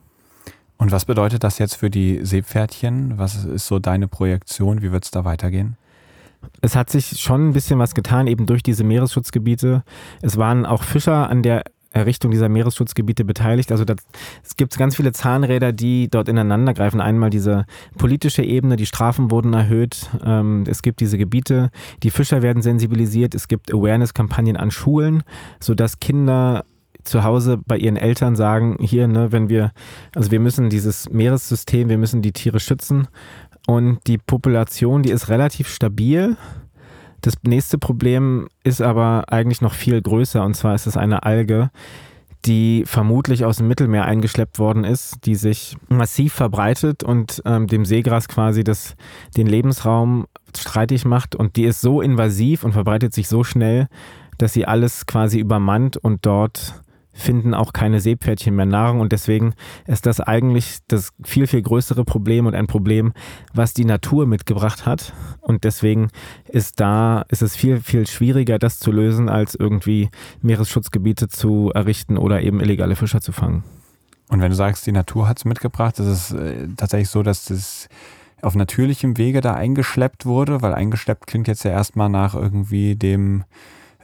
Und was bedeutet das jetzt für die Seepferdchen? Was ist so deine Projektion? Wie wird es da weitergehen? Es hat sich schon ein bisschen was getan, eben durch diese Meeresschutzgebiete. Es waren auch Fischer an der Errichtung dieser Meeresschutzgebiete beteiligt. Also das, es gibt ganz viele Zahnräder, die dort ineinander greifen. Einmal diese politische Ebene, die Strafen wurden erhöht. Ähm, es gibt diese Gebiete, die Fischer werden sensibilisiert. Es gibt Awareness-Kampagnen an Schulen, sodass Kinder zu Hause bei ihren Eltern sagen, hier, ne, wenn wir, also wir müssen dieses Meeressystem, wir müssen die Tiere schützen. Und die Population, die ist relativ stabil. Das nächste Problem ist aber eigentlich noch viel größer und zwar ist es eine Alge, die vermutlich aus dem Mittelmeer eingeschleppt worden ist, die sich massiv verbreitet und ähm, dem Seegras quasi das, den Lebensraum streitig macht und die ist so invasiv und verbreitet sich so schnell, dass sie alles quasi übermannt und dort finden auch keine Seepferdchen mehr Nahrung und deswegen ist das eigentlich das viel, viel größere Problem und ein Problem, was die Natur mitgebracht hat und deswegen ist da, ist es viel, viel schwieriger, das zu lösen, als irgendwie Meeresschutzgebiete zu errichten oder eben illegale Fischer zu fangen. Und wenn du sagst, die Natur hat es mitgebracht, ist es äh, tatsächlich so, dass das auf natürlichem Wege da eingeschleppt wurde, weil eingeschleppt klingt jetzt ja erstmal nach irgendwie dem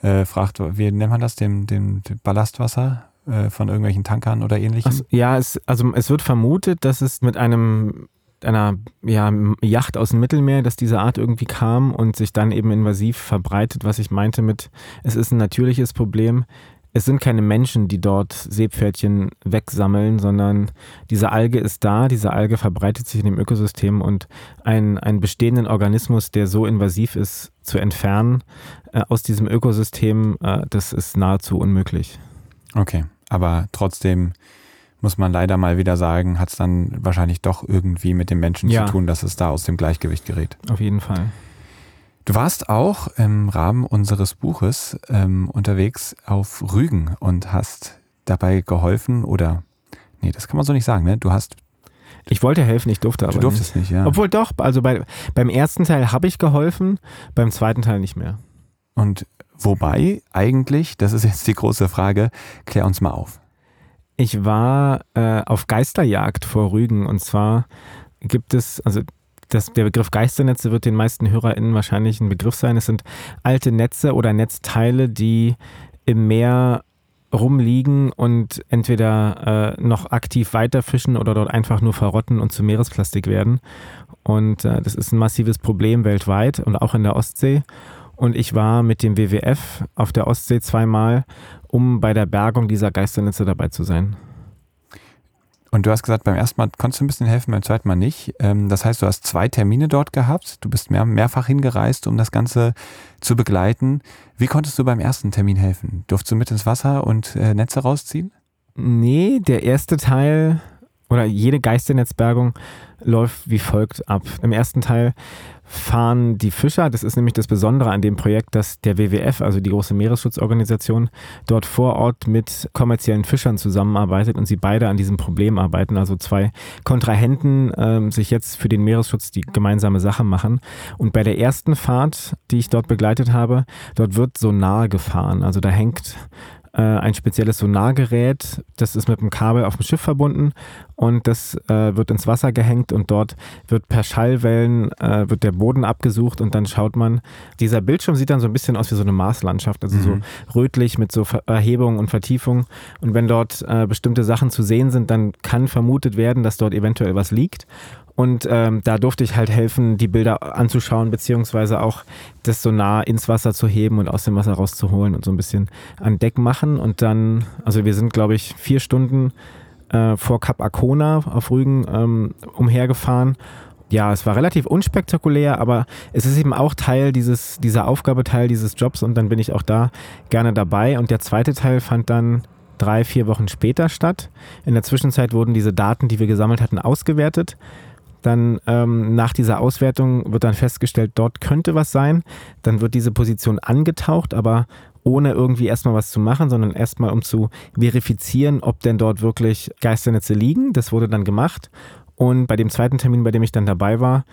äh, fragt, wie nennt man das, dem, dem, Ballastwasser äh, von irgendwelchen Tankern oder ähnlichem? Ach, ja, es, also es wird vermutet, dass es mit einem einer ja, Yacht aus dem Mittelmeer, dass diese Art irgendwie kam und sich dann eben invasiv verbreitet, was ich meinte mit, es ist ein natürliches Problem. Es sind keine Menschen, die dort Seepferdchen wegsammeln, sondern diese Alge ist da, diese Alge verbreitet sich in dem Ökosystem und ein, einen bestehenden Organismus, der so invasiv ist, zu entfernen äh, aus diesem Ökosystem, äh, das ist nahezu unmöglich. Okay, aber trotzdem muss man leider mal wieder sagen, hat es dann wahrscheinlich doch irgendwie mit dem Menschen ja. zu tun, dass es da aus dem Gleichgewicht gerät. Auf jeden Fall. Du warst auch im Rahmen unseres Buches ähm, unterwegs auf Rügen und hast dabei geholfen oder, nee, das kann man so nicht sagen, ne? Du hast ich wollte helfen, ich durfte aber du durftest nicht. nicht, ja. Obwohl doch, also bei, beim ersten Teil habe ich geholfen, beim zweiten Teil nicht mehr. Und wobei eigentlich, das ist jetzt die große Frage, klär uns mal auf. Ich war äh, auf Geisterjagd vor Rügen und zwar gibt es, also das, der Begriff Geisternetze wird den meisten HörerInnen wahrscheinlich ein Begriff sein. Es sind alte Netze oder Netzteile, die im Meer rumliegen und entweder äh, noch aktiv weiterfischen oder dort einfach nur verrotten und zu Meeresplastik werden. Und äh, das ist ein massives Problem weltweit und auch in der Ostsee. Und ich war mit dem WWF auf der Ostsee zweimal, um bei der Bergung dieser Geisternetze dabei zu sein. Und du hast gesagt, beim ersten Mal konntest du ein bisschen helfen, beim zweiten Mal nicht. Ähm, das heißt, du hast zwei Termine dort gehabt. Du bist mehr, mehrfach hingereist, um das Ganze zu begleiten. Wie konntest du beim ersten Termin helfen? Durftest du mit ins Wasser und äh, Netze rausziehen? Nee, der erste Teil oder jede Geisternetzbergung läuft wie folgt ab. Im ersten Teil fahren die Fischer, das ist nämlich das Besondere an dem Projekt, dass der WWF, also die große Meeresschutzorganisation, dort vor Ort mit kommerziellen Fischern zusammenarbeitet und sie beide an diesem Problem arbeiten. Also zwei Kontrahenten äh, sich jetzt für den Meeresschutz die gemeinsame Sache machen. Und bei der ersten Fahrt, die ich dort begleitet habe, dort wird Sonar gefahren. Also da hängt äh, ein spezielles Sonargerät. Das ist mit einem Kabel auf dem Schiff verbunden und das äh, wird ins Wasser gehängt und dort wird per Schallwellen äh, wird der Boden abgesucht und dann schaut man, dieser Bildschirm sieht dann so ein bisschen aus wie so eine Marslandschaft, also mhm. so rötlich mit so Erhebungen und Vertiefungen und wenn dort äh, bestimmte Sachen zu sehen sind, dann kann vermutet werden, dass dort eventuell was liegt und ähm, da durfte ich halt helfen, die Bilder anzuschauen, beziehungsweise auch das Sonar ins Wasser zu heben und aus dem Wasser rauszuholen und so ein bisschen an Deck machen. Und dann, also wir sind, glaube ich, vier Stunden äh, vor Cap Arcona auf Rügen ähm, umhergefahren. Ja, es war relativ unspektakulär, aber es ist eben auch Teil dieses, dieser Aufgabe, Teil dieses Jobs und dann bin ich auch da gerne dabei. Und der zweite Teil fand dann drei, vier Wochen später statt. In der Zwischenzeit wurden diese Daten, die wir gesammelt hatten, ausgewertet. Dann ähm, nach dieser Auswertung wird dann festgestellt, dort könnte was sein. Dann wird diese Position angetaucht, aber ohne irgendwie erstmal was zu machen, sondern erstmal um zu verifizieren, ob denn dort wirklich Geisternetze liegen. Das wurde dann gemacht. Und bei dem zweiten Termin, bei dem ich dann dabei war,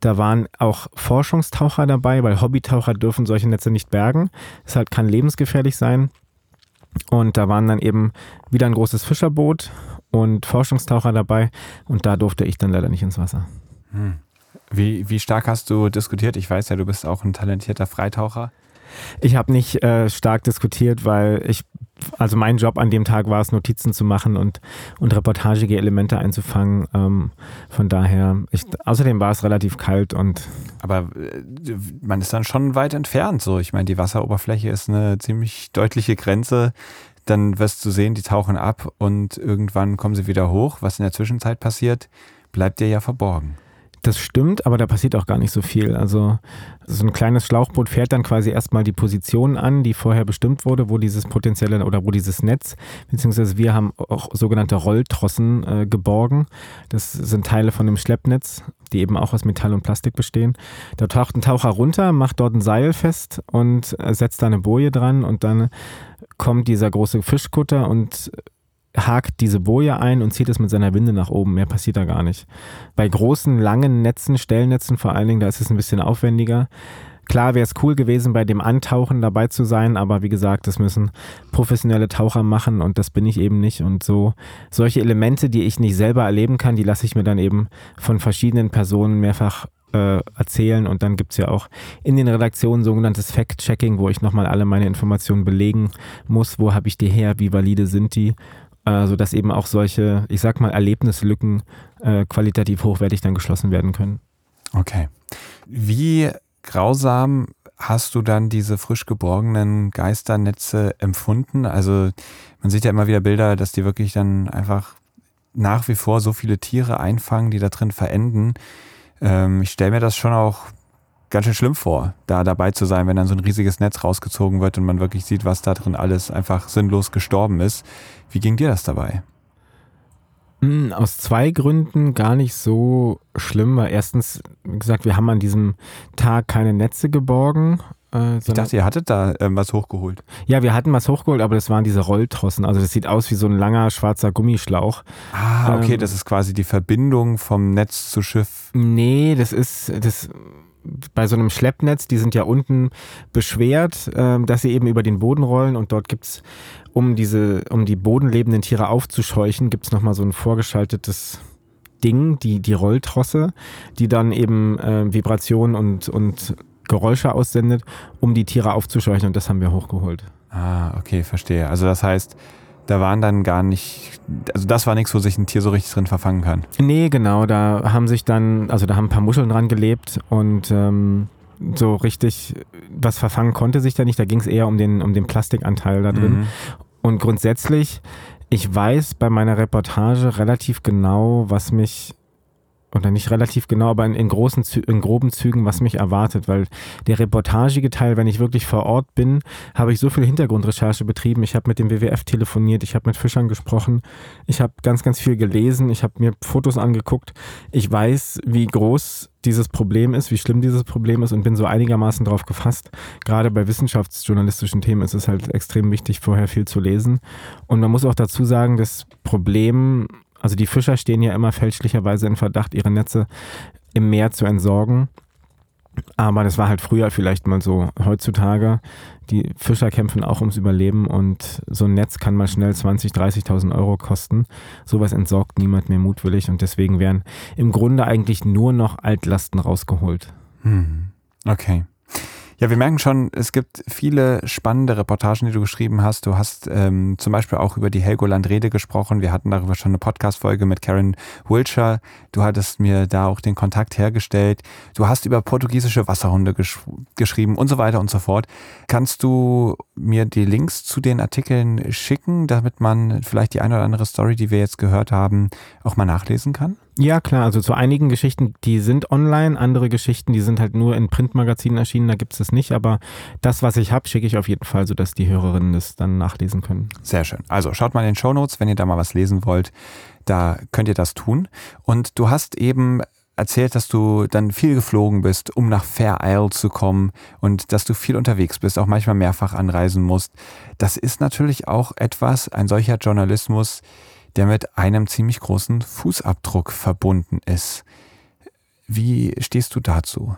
da waren auch Forschungstaucher dabei, weil Hobbytaucher dürfen solche Netze nicht bergen. Deshalb kann lebensgefährlich sein. Und da waren dann eben wieder ein großes Fischerboot und Forschungstaucher dabei und da durfte ich dann leider nicht ins Wasser. Hm. Wie, wie stark hast du diskutiert? Ich weiß ja, du bist auch ein talentierter Freitaucher. Ich habe nicht äh, stark diskutiert, weil ich, also mein Job an dem Tag war es, Notizen zu machen und, und reportagige Elemente einzufangen. Ähm, von daher, ich, außerdem war es relativ kalt und. Aber äh, man ist dann schon weit entfernt. So, ich meine, die Wasseroberfläche ist eine ziemlich deutliche Grenze dann wirst du sehen, die tauchen ab und irgendwann kommen sie wieder hoch. Was in der Zwischenzeit passiert, bleibt dir ja verborgen. Das stimmt, aber da passiert auch gar nicht so viel. Also so ein kleines Schlauchboot fährt dann quasi erstmal die Position an, die vorher bestimmt wurde, wo dieses potenzielle oder wo dieses Netz, beziehungsweise wir haben auch sogenannte Rolltrossen äh, geborgen. Das sind Teile von dem Schleppnetz, die eben auch aus Metall und Plastik bestehen. Da taucht ein Taucher runter, macht dort ein Seil fest und äh, setzt da eine Boje dran und dann kommt dieser große Fischkutter und hakt diese Boje ein und zieht es mit seiner Winde nach oben. Mehr passiert da gar nicht. Bei großen, langen Netzen, Stellnetzen vor allen Dingen, da ist es ein bisschen aufwendiger. Klar wäre es cool gewesen, bei dem Antauchen dabei zu sein, aber wie gesagt, das müssen professionelle Taucher machen und das bin ich eben nicht. Und so solche Elemente, die ich nicht selber erleben kann, die lasse ich mir dann eben von verschiedenen Personen mehrfach äh, erzählen. Und dann gibt es ja auch in den Redaktionen sogenanntes Fact-Checking, wo ich nochmal alle meine Informationen belegen muss. Wo habe ich die her? Wie valide sind die? Äh, sodass eben auch solche, ich sag mal, Erlebnislücken äh, qualitativ hochwertig dann geschlossen werden können. Okay. Wie grausam hast du dann diese frisch geborgenen Geisternetze empfunden? Also man sieht ja immer wieder Bilder, dass die wirklich dann einfach nach wie vor so viele Tiere einfangen, die da drin verenden. Ähm, ich stelle mir das schon auch ganz schön schlimm vor, da dabei zu sein, wenn dann so ein riesiges Netz rausgezogen wird und man wirklich sieht, was da drin alles einfach sinnlos gestorben ist. Wie ging dir das dabei? Hm, aus zwei Gründen gar nicht so schlimm, weil erstens, wie gesagt, wir haben an diesem Tag keine Netze geborgen. Äh, ich dachte, ihr hattet da ähm, was hochgeholt. Ja, wir hatten was hochgeholt, aber das waren diese Rolltrossen. Also das sieht aus wie so ein langer schwarzer Gummischlauch. Ah, okay, ähm, das ist quasi die Verbindung vom Netz zu Schiff. Nee, das ist das bei so einem Schleppnetz, die sind ja unten beschwert, äh, dass sie eben über den Boden rollen und dort gibt es, um diese, um die bodenlebenden Tiere aufzuscheuchen, gibt es nochmal so ein vorgeschaltetes Ding, die, die Rolltrosse, die dann eben äh, Vibrationen und, und Geräusche aussendet, um die Tiere aufzuscheuchen und das haben wir hochgeholt. Ah, okay, verstehe. Also das heißt, da waren dann gar nicht, also das war nichts, wo sich ein Tier so richtig drin verfangen kann. Nee, genau, da haben sich dann, also da haben ein paar Muscheln dran gelebt und ähm, so richtig was verfangen konnte sich da nicht. Da ging es eher um den, um den Plastikanteil da drin. Mhm. Und grundsätzlich, ich weiß bei meiner Reportage relativ genau, was mich oder nicht relativ genau, aber in, in großen, in groben Zügen, was mich erwartet, weil der reportagige Teil, wenn ich wirklich vor Ort bin, habe ich so viel Hintergrundrecherche betrieben. Ich habe mit dem WWF telefoniert, ich habe mit Fischern gesprochen, ich habe ganz, ganz viel gelesen, ich habe mir Fotos angeguckt. Ich weiß, wie groß dieses Problem ist, wie schlimm dieses Problem ist und bin so einigermaßen drauf gefasst. Gerade bei wissenschaftsjournalistischen Themen ist es halt extrem wichtig, vorher viel zu lesen. Und man muss auch dazu sagen, das Problem also die Fischer stehen ja immer fälschlicherweise in Verdacht, ihre Netze im Meer zu entsorgen. Aber das war halt früher vielleicht mal so. Heutzutage, die Fischer kämpfen auch ums Überleben und so ein Netz kann mal schnell 20.000, 30.000 Euro kosten. Sowas entsorgt niemand mehr mutwillig und deswegen werden im Grunde eigentlich nur noch Altlasten rausgeholt. Hm. Okay. Ja, wir merken schon, es gibt viele spannende Reportagen, die du geschrieben hast. Du hast ähm, zum Beispiel auch über die Helgoland-Rede gesprochen. Wir hatten darüber schon eine Podcast-Folge mit Karen Wiltshire. Du hattest mir da auch den Kontakt hergestellt. Du hast über portugiesische Wasserhunde gesch geschrieben und so weiter und so fort. Kannst du mir die Links zu den Artikeln schicken, damit man vielleicht die eine oder andere Story, die wir jetzt gehört haben, auch mal nachlesen kann? Ja, klar. Also zu einigen Geschichten, die sind online, andere Geschichten, die sind halt nur in Printmagazinen erschienen, da gibt es das nicht. Aber das, was ich habe, schicke ich auf jeden Fall, sodass die Hörerinnen das dann nachlesen können. Sehr schön. Also schaut mal in den Show Notes, wenn ihr da mal was lesen wollt. Da könnt ihr das tun. Und du hast eben erzählt, dass du dann viel geflogen bist, um nach Fair Isle zu kommen und dass du viel unterwegs bist, auch manchmal mehrfach anreisen musst. Das ist natürlich auch etwas, ein solcher Journalismus, der mit einem ziemlich großen Fußabdruck verbunden ist. Wie stehst du dazu?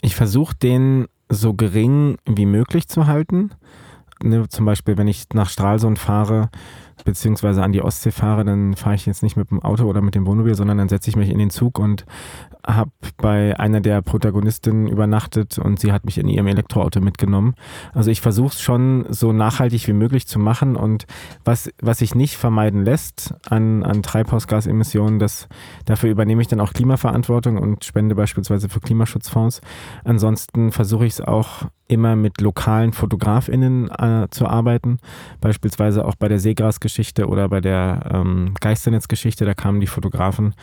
Ich versuche den so gering wie möglich zu halten. Ne, zum Beispiel, wenn ich nach Stralsund fahre, beziehungsweise an die Ostsee fahre, dann fahre ich jetzt nicht mit dem Auto oder mit dem Wohnmobil, sondern dann setze ich mich in den Zug und habe bei einer der Protagonistinnen übernachtet und sie hat mich in ihrem Elektroauto mitgenommen. Also ich versuche es schon so nachhaltig wie möglich zu machen und was, was sich nicht vermeiden lässt an, an Treibhausgasemissionen, das, dafür übernehme ich dann auch Klimaverantwortung und spende beispielsweise für Klimaschutzfonds. Ansonsten versuche ich es auch immer mit lokalen FotografInnen äh, zu arbeiten, beispielsweise auch bei der Seegras-Geschichte oder bei der ähm, Geisternetz-Geschichte, da kamen die Fotografen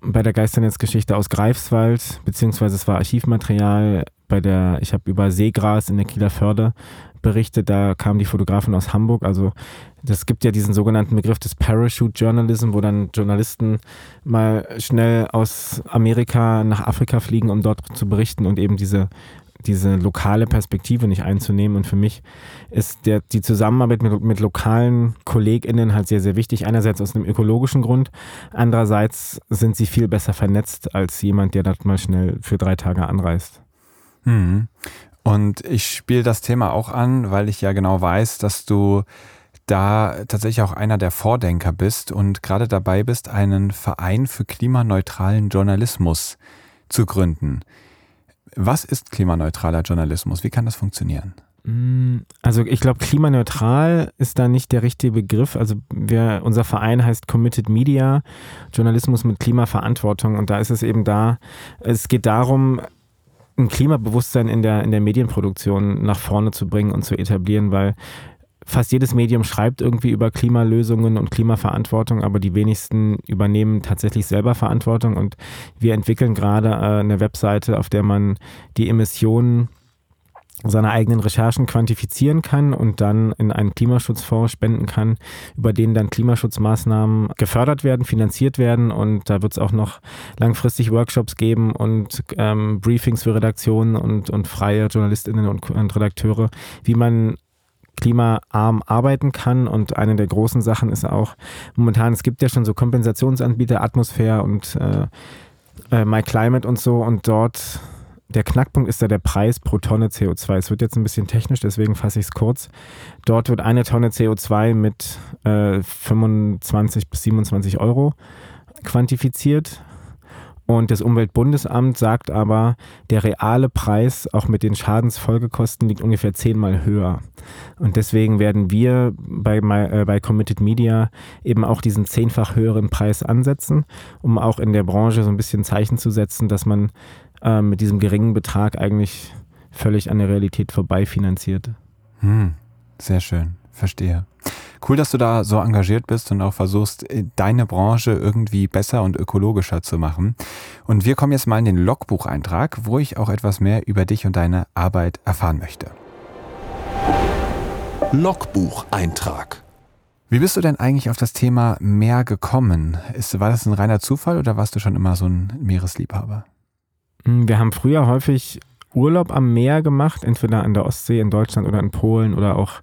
bei der Geisternetzgeschichte aus Greifswald, beziehungsweise es war Archivmaterial bei der, ich habe über Seegras in der Kieler Förde berichtet, da kamen die Fotografen aus Hamburg, also das gibt ja diesen sogenannten Begriff des Parachute Journalism, wo dann Journalisten mal schnell aus Amerika nach Afrika fliegen, um dort zu berichten und eben diese diese lokale Perspektive nicht einzunehmen. Und für mich ist der, die Zusammenarbeit mit, mit lokalen KollegInnen halt sehr, sehr wichtig. Einerseits aus einem ökologischen Grund, andererseits sind sie viel besser vernetzt als jemand, der dort mal schnell für drei Tage anreist. Hm. Und ich spiele das Thema auch an, weil ich ja genau weiß, dass du da tatsächlich auch einer der Vordenker bist und gerade dabei bist, einen Verein für klimaneutralen Journalismus zu gründen. Was ist klimaneutraler Journalismus? Wie kann das funktionieren? Mm, also ich glaube, klimaneutral ist da nicht der richtige Begriff. Also wir, unser Verein heißt Committed Media, Journalismus mit Klimaverantwortung. Und da ist es eben da, es geht darum, ein Klimabewusstsein in der, in der Medienproduktion nach vorne zu bringen und zu etablieren, weil fast jedes Medium schreibt irgendwie über Klimalösungen und Klimaverantwortung, aber die wenigsten übernehmen tatsächlich selber Verantwortung. Und wir entwickeln gerade äh, eine Webseite, auf der man die Emissionen seiner eigenen Recherchen quantifizieren kann und dann in einen Klimaschutzfonds spenden kann, über den dann Klimaschutzmaßnahmen gefördert werden, finanziert werden und da wird es auch noch langfristig Workshops geben und ähm, Briefings für Redaktionen und, und freie Journalistinnen und, und Redakteure, wie man klimaarm arbeiten kann. Und eine der großen Sachen ist auch momentan, es gibt ja schon so Kompensationsanbieter, Atmosphäre und äh, äh, MyClimate und so. Und dort, der Knackpunkt ist da der Preis pro Tonne CO2. Es wird jetzt ein bisschen technisch, deswegen fasse ich es kurz. Dort wird eine Tonne CO2 mit äh, 25 bis 27 Euro quantifiziert. Und das Umweltbundesamt sagt aber, der reale Preis auch mit den Schadensfolgekosten liegt ungefähr zehnmal höher. Und deswegen werden wir bei, äh, bei Committed Media eben auch diesen zehnfach höheren Preis ansetzen, um auch in der Branche so ein bisschen Zeichen zu setzen, dass man äh, mit diesem geringen Betrag eigentlich völlig an der Realität vorbei finanziert. Hm, sehr schön, verstehe. Cool, dass du da so engagiert bist und auch versuchst, äh, deine Branche irgendwie besser und ökologischer zu machen. Und wir kommen jetzt mal in den Logbucheintrag, wo ich auch etwas mehr über dich und deine Arbeit erfahren möchte. Logbucheintrag. Wie bist du denn eigentlich auf das Thema Meer gekommen? Ist, war das ein reiner Zufall oder warst du schon immer so ein Meeresliebhaber? Hm, wir haben früher häufig Urlaub am Meer gemacht, entweder an der Ostsee in Deutschland oder in Polen oder auch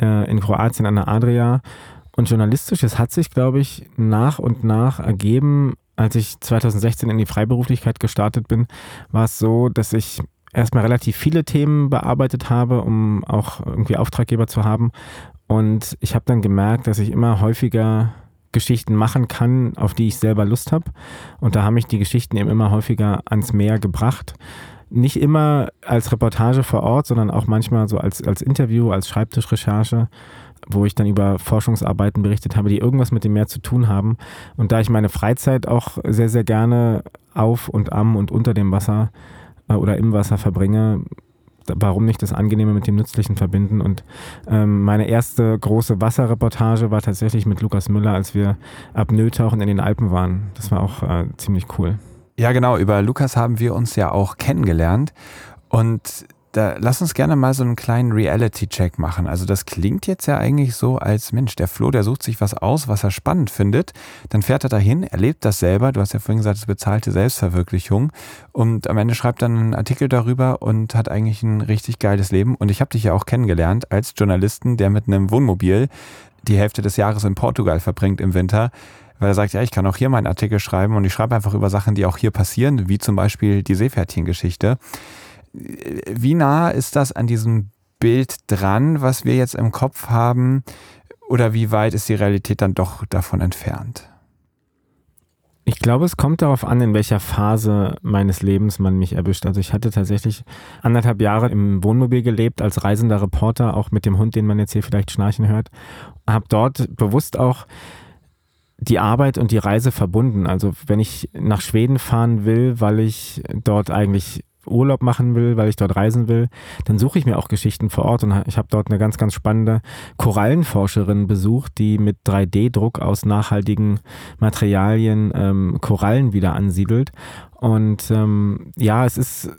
äh, in Kroatien an der Adria. Und journalistisches hat sich, glaube ich, nach und nach ergeben. Als ich 2016 in die Freiberuflichkeit gestartet bin, war es so, dass ich erstmal relativ viele Themen bearbeitet habe, um auch irgendwie Auftraggeber zu haben. Und ich habe dann gemerkt, dass ich immer häufiger Geschichten machen kann, auf die ich selber Lust habe. Und da haben mich die Geschichten eben immer häufiger ans Meer gebracht nicht immer als Reportage vor Ort, sondern auch manchmal so als, als Interview, als Schreibtischrecherche, wo ich dann über Forschungsarbeiten berichtet habe, die irgendwas mit dem Meer zu tun haben. Und da ich meine Freizeit auch sehr, sehr gerne auf und am und unter dem Wasser äh, oder im Wasser verbringe, warum nicht das Angenehme mit dem Nützlichen verbinden? Und ähm, meine erste große Wasserreportage war tatsächlich mit Lukas Müller, als wir ab Nötauchen in den Alpen waren. Das war auch äh, ziemlich cool. Ja, genau. Über Lukas haben wir uns ja auch kennengelernt. Und da lass uns gerne mal so einen kleinen Reality-Check machen. Also das klingt jetzt ja eigentlich so als Mensch, der Flo, der sucht sich was aus, was er spannend findet. Dann fährt er dahin, erlebt das selber. Du hast ja vorhin gesagt, es bezahlte Selbstverwirklichung. Und am Ende schreibt dann einen Artikel darüber und hat eigentlich ein richtig geiles Leben. Und ich habe dich ja auch kennengelernt als Journalisten, der mit einem Wohnmobil die Hälfte des Jahres in Portugal verbringt im Winter weil er sagt, ja, ich kann auch hier meinen Artikel schreiben und ich schreibe einfach über Sachen, die auch hier passieren, wie zum Beispiel die Seepferdchen-Geschichte. Wie nah ist das an diesem Bild dran, was wir jetzt im Kopf haben, oder wie weit ist die Realität dann doch davon entfernt? Ich glaube, es kommt darauf an, in welcher Phase meines Lebens man mich erwischt. Also ich hatte tatsächlich anderthalb Jahre im Wohnmobil gelebt als reisender Reporter, auch mit dem Hund, den man jetzt hier vielleicht schnarchen hört. Habe dort bewusst auch die Arbeit und die Reise verbunden. Also wenn ich nach Schweden fahren will, weil ich dort eigentlich Urlaub machen will, weil ich dort reisen will, dann suche ich mir auch Geschichten vor Ort und ich habe dort eine ganz, ganz spannende Korallenforscherin besucht, die mit 3D-Druck aus nachhaltigen Materialien ähm, Korallen wieder ansiedelt. Und ähm, ja, es ist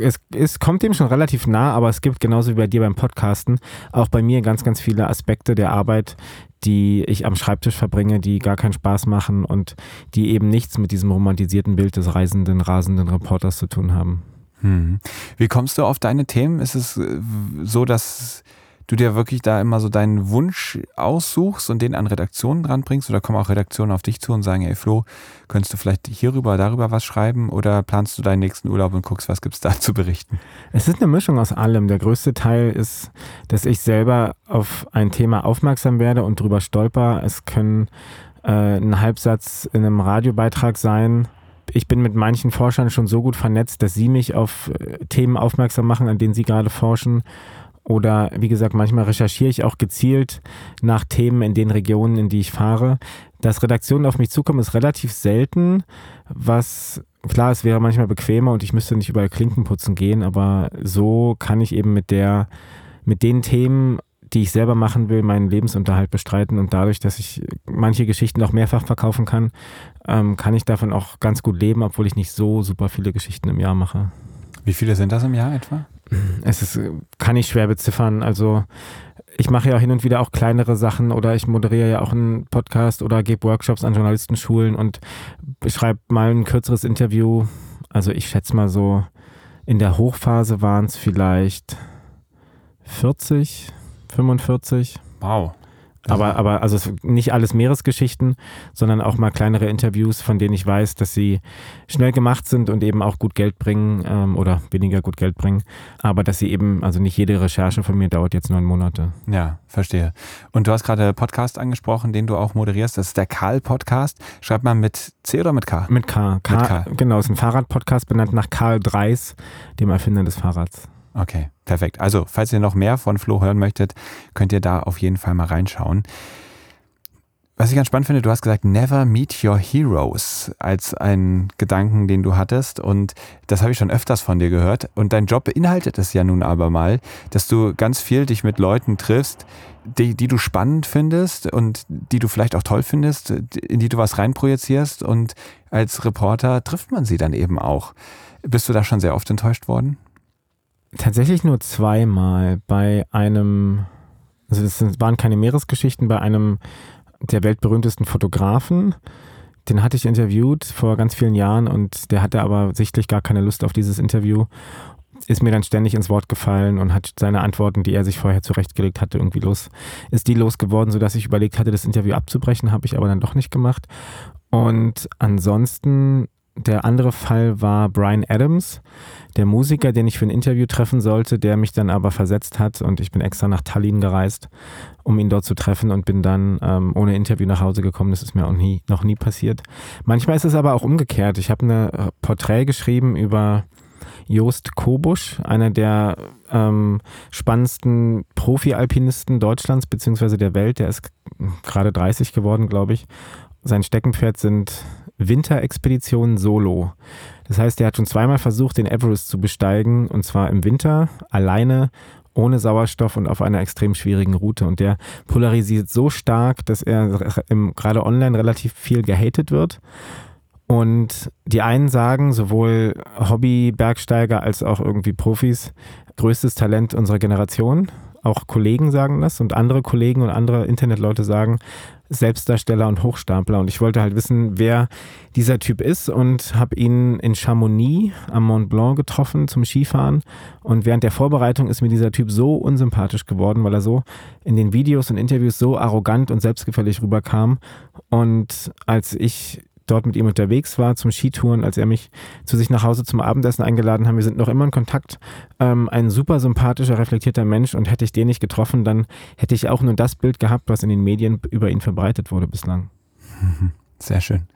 es, es kommt dem schon relativ nah, aber es gibt genauso wie bei dir beim Podcasten auch bei mir ganz, ganz viele Aspekte der Arbeit, die ich am Schreibtisch verbringe, die gar keinen Spaß machen und die eben nichts mit diesem romantisierten Bild des reisenden, rasenden Reporters zu tun haben. Hm. Wie kommst du auf deine Themen? Ist es äh, so, dass du dir wirklich da immer so deinen Wunsch aussuchst und den an Redaktionen dranbringst? Oder kommen auch Redaktionen auf dich zu und sagen, ey Flo, könntest du vielleicht hierüber, darüber was schreiben? Oder planst du deinen nächsten Urlaub und guckst, was gibt es da zu berichten? Es ist eine Mischung aus allem. Der größte Teil ist, dass ich selber auf ein Thema aufmerksam werde und drüber stolper. Es können äh, ein Halbsatz in einem Radiobeitrag sein, ich bin mit manchen Forschern schon so gut vernetzt, dass sie mich auf äh, Themen aufmerksam machen, an denen sie gerade forschen. Oder wie gesagt, manchmal recherchiere ich auch gezielt nach Themen in den Regionen, in die ich fahre. Dass Redaktionen auf mich zukommen, ist relativ selten, was klar, es wäre manchmal bequemer und ich müsste nicht überall Klinken putzen gehen, aber so kann ich eben mit der, mit den Themen, die ich selber machen will, meinen Lebensunterhalt bestreiten und dadurch, dass ich manche Geschichten auch mehrfach verkaufen kann, ähm, kann ich davon auch ganz gut leben, obwohl ich nicht so super viele Geschichten im Jahr mache. Wie viele sind das im Jahr etwa? Es ist, kann ich schwer beziffern. Also ich mache ja hin und wieder auch kleinere Sachen oder ich moderiere ja auch einen Podcast oder gebe Workshops an Journalistenschulen und schreibe mal ein kürzeres Interview. Also ich schätze mal so, in der Hochphase waren es vielleicht 40, 45. Wow. Aber, aber also nicht alles Meeresgeschichten, sondern auch mal kleinere Interviews, von denen ich weiß, dass sie schnell gemacht sind und eben auch gut Geld bringen ähm, oder weniger gut Geld bringen. Aber dass sie eben, also nicht jede Recherche von mir dauert jetzt neun Monate. Ja, verstehe. Und du hast gerade Podcast angesprochen, den du auch moderierst. Das ist der Karl-Podcast. Schreibt man mit C oder mit K? Mit K. K, mit K. Genau, ist ein Fahrrad-Podcast benannt nach Karl Dreis, dem Erfinder des Fahrrads. Okay, perfekt. Also, falls ihr noch mehr von Flo hören möchtet, könnt ihr da auf jeden Fall mal reinschauen. Was ich ganz spannend finde, du hast gesagt, never meet your heroes als einen Gedanken, den du hattest. Und das habe ich schon öfters von dir gehört. Und dein Job beinhaltet es ja nun aber mal, dass du ganz viel dich mit Leuten triffst, die, die du spannend findest und die du vielleicht auch toll findest, in die du was reinprojizierst. Und als Reporter trifft man sie dann eben auch. Bist du da schon sehr oft enttäuscht worden? Tatsächlich nur zweimal bei einem, also es waren keine Meeresgeschichten, bei einem der weltberühmtesten Fotografen. Den hatte ich interviewt vor ganz vielen Jahren und der hatte aber sichtlich gar keine Lust auf dieses Interview. Ist mir dann ständig ins Wort gefallen und hat seine Antworten, die er sich vorher zurechtgelegt hatte, irgendwie los, ist die losgeworden, sodass ich überlegt hatte, das Interview abzubrechen, habe ich aber dann doch nicht gemacht. Und ansonsten der andere Fall war Brian Adams, der Musiker, den ich für ein Interview treffen sollte, der mich dann aber versetzt hat und ich bin extra nach Tallinn gereist, um ihn dort zu treffen und bin dann ähm, ohne Interview nach Hause gekommen. Das ist mir auch nie, noch nie passiert. Manchmal ist es aber auch umgekehrt. Ich habe eine äh, Porträt geschrieben über Joost Kobusch, einer der ähm, spannendsten Profi-Alpinisten Deutschlands bzw. der Welt. Der ist gerade 30 geworden, glaube ich. Sein Steckenpferd sind Winterexpedition Solo. Das heißt, er hat schon zweimal versucht, den Everest zu besteigen, und zwar im Winter, alleine, ohne Sauerstoff und auf einer extrem schwierigen Route. Und der polarisiert so stark, dass er im, gerade online relativ viel gehatet wird. Und die einen sagen, sowohl Hobby-Bergsteiger als auch irgendwie Profis, größtes Talent unserer Generation. Auch Kollegen sagen das und andere Kollegen und andere Internetleute sagen, Selbstdarsteller und Hochstapler. Und ich wollte halt wissen, wer dieser Typ ist und habe ihn in Chamonix am Mont Blanc getroffen zum Skifahren. Und während der Vorbereitung ist mir dieser Typ so unsympathisch geworden, weil er so in den Videos und Interviews so arrogant und selbstgefällig rüberkam. Und als ich dort mit ihm unterwegs war zum Skitouren, als er mich zu sich nach Hause zum Abendessen eingeladen hat. Wir sind noch immer in Kontakt. Ähm, ein super sympathischer, reflektierter Mensch und hätte ich den nicht getroffen, dann hätte ich auch nur das Bild gehabt, was in den Medien über ihn verbreitet wurde bislang. Sehr schön.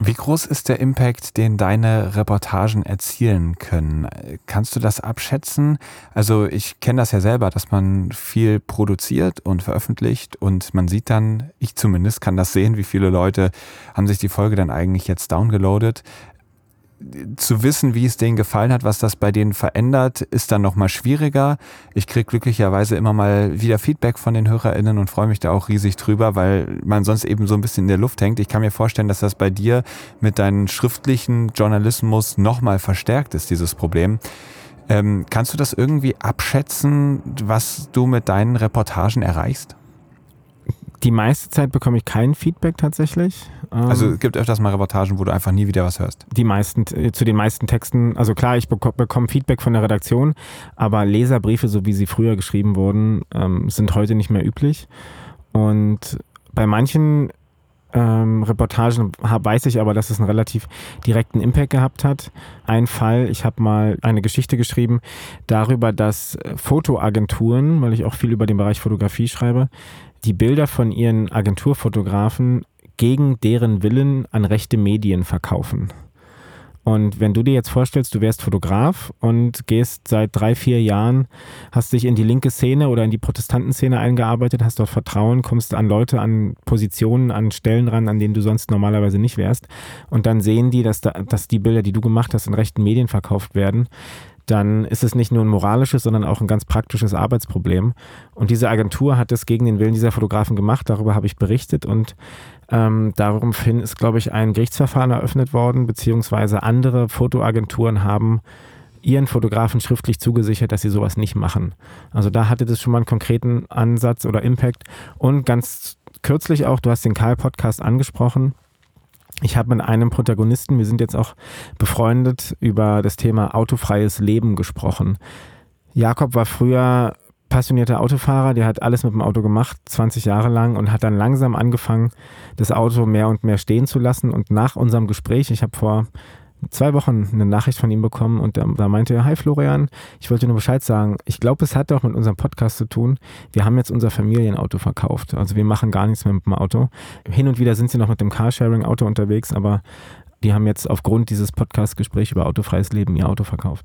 Wie groß ist der Impact, den deine Reportagen erzielen können? Kannst du das abschätzen? Also ich kenne das ja selber, dass man viel produziert und veröffentlicht und man sieht dann, ich zumindest kann das sehen, wie viele Leute haben sich die Folge dann eigentlich jetzt downgeloadet zu wissen, wie es denen gefallen hat, was das bei denen verändert, ist dann nochmal schwieriger. Ich kriege glücklicherweise immer mal wieder Feedback von den HörerInnen und freue mich da auch riesig drüber, weil man sonst eben so ein bisschen in der Luft hängt. Ich kann mir vorstellen, dass das bei dir mit deinem schriftlichen Journalismus nochmal verstärkt ist, dieses Problem. Ähm, kannst du das irgendwie abschätzen, was du mit deinen Reportagen erreichst? Die meiste Zeit bekomme ich kein Feedback tatsächlich. Also ähm, es gibt öfters mal Reportagen, wo du einfach nie wieder was hörst. Die meisten, äh, zu den meisten Texten, also klar, ich bekomme Feedback von der Redaktion, aber Leserbriefe, so wie sie früher geschrieben wurden, ähm, sind heute nicht mehr üblich. Und bei manchen ähm, Reportagen weiß ich aber, dass es einen relativ direkten Impact gehabt hat. Ein Fall, ich habe mal eine Geschichte geschrieben darüber, dass Fotoagenturen, weil ich auch viel über den Bereich Fotografie schreibe, die Bilder von ihren Agenturfotografen gegen deren Willen an rechte Medien verkaufen. Und wenn du dir jetzt vorstellst, du wärst Fotograf und gehst seit drei, vier Jahren, hast dich in die linke Szene oder in die Protestantenszene eingearbeitet, hast dort Vertrauen, kommst an Leute, an Positionen, an Stellen ran, an denen du sonst normalerweise nicht wärst. Und dann sehen die, dass, da, dass die Bilder, die du gemacht hast, in rechten Medien verkauft werden dann ist es nicht nur ein moralisches, sondern auch ein ganz praktisches Arbeitsproblem. Und diese Agentur hat es gegen den Willen dieser Fotografen gemacht, darüber habe ich berichtet und ähm, daraufhin ist, glaube ich, ein Gerichtsverfahren eröffnet worden, beziehungsweise andere Fotoagenturen haben ihren Fotografen schriftlich zugesichert, dass sie sowas nicht machen. Also da hatte das schon mal einen konkreten Ansatz oder Impact. Und ganz kürzlich auch, du hast den Karl-Podcast angesprochen, ich habe mit einem Protagonisten, wir sind jetzt auch befreundet, über das Thema autofreies Leben gesprochen. Jakob war früher passionierter Autofahrer, der hat alles mit dem Auto gemacht, 20 Jahre lang und hat dann langsam angefangen, das Auto mehr und mehr stehen zu lassen. Und nach unserem Gespräch, ich habe vor zwei Wochen eine Nachricht von ihm bekommen und da meinte er, hi Florian, ich wollte nur Bescheid sagen. Ich glaube, es hat doch mit unserem Podcast zu tun. Wir haben jetzt unser Familienauto verkauft. Also wir machen gar nichts mehr mit dem Auto. Hin und wieder sind sie noch mit dem Carsharing-Auto unterwegs, aber die haben jetzt aufgrund dieses Podcast-Gesprächs über autofreies Leben ihr Auto verkauft.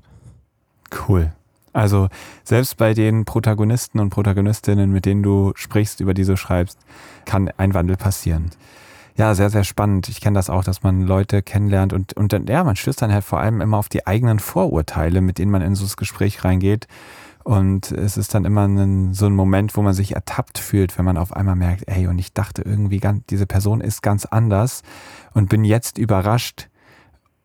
Cool. Also selbst bei den Protagonisten und Protagonistinnen, mit denen du sprichst, über die du schreibst, kann ein Wandel passieren. Ja, sehr, sehr spannend. Ich kenne das auch, dass man Leute kennenlernt und, und dann, ja, man stößt dann halt vor allem immer auf die eigenen Vorurteile, mit denen man in so ein Gespräch reingeht. Und es ist dann immer ein, so ein Moment, wo man sich ertappt fühlt, wenn man auf einmal merkt, ey, und ich dachte irgendwie, ganz, diese Person ist ganz anders und bin jetzt überrascht,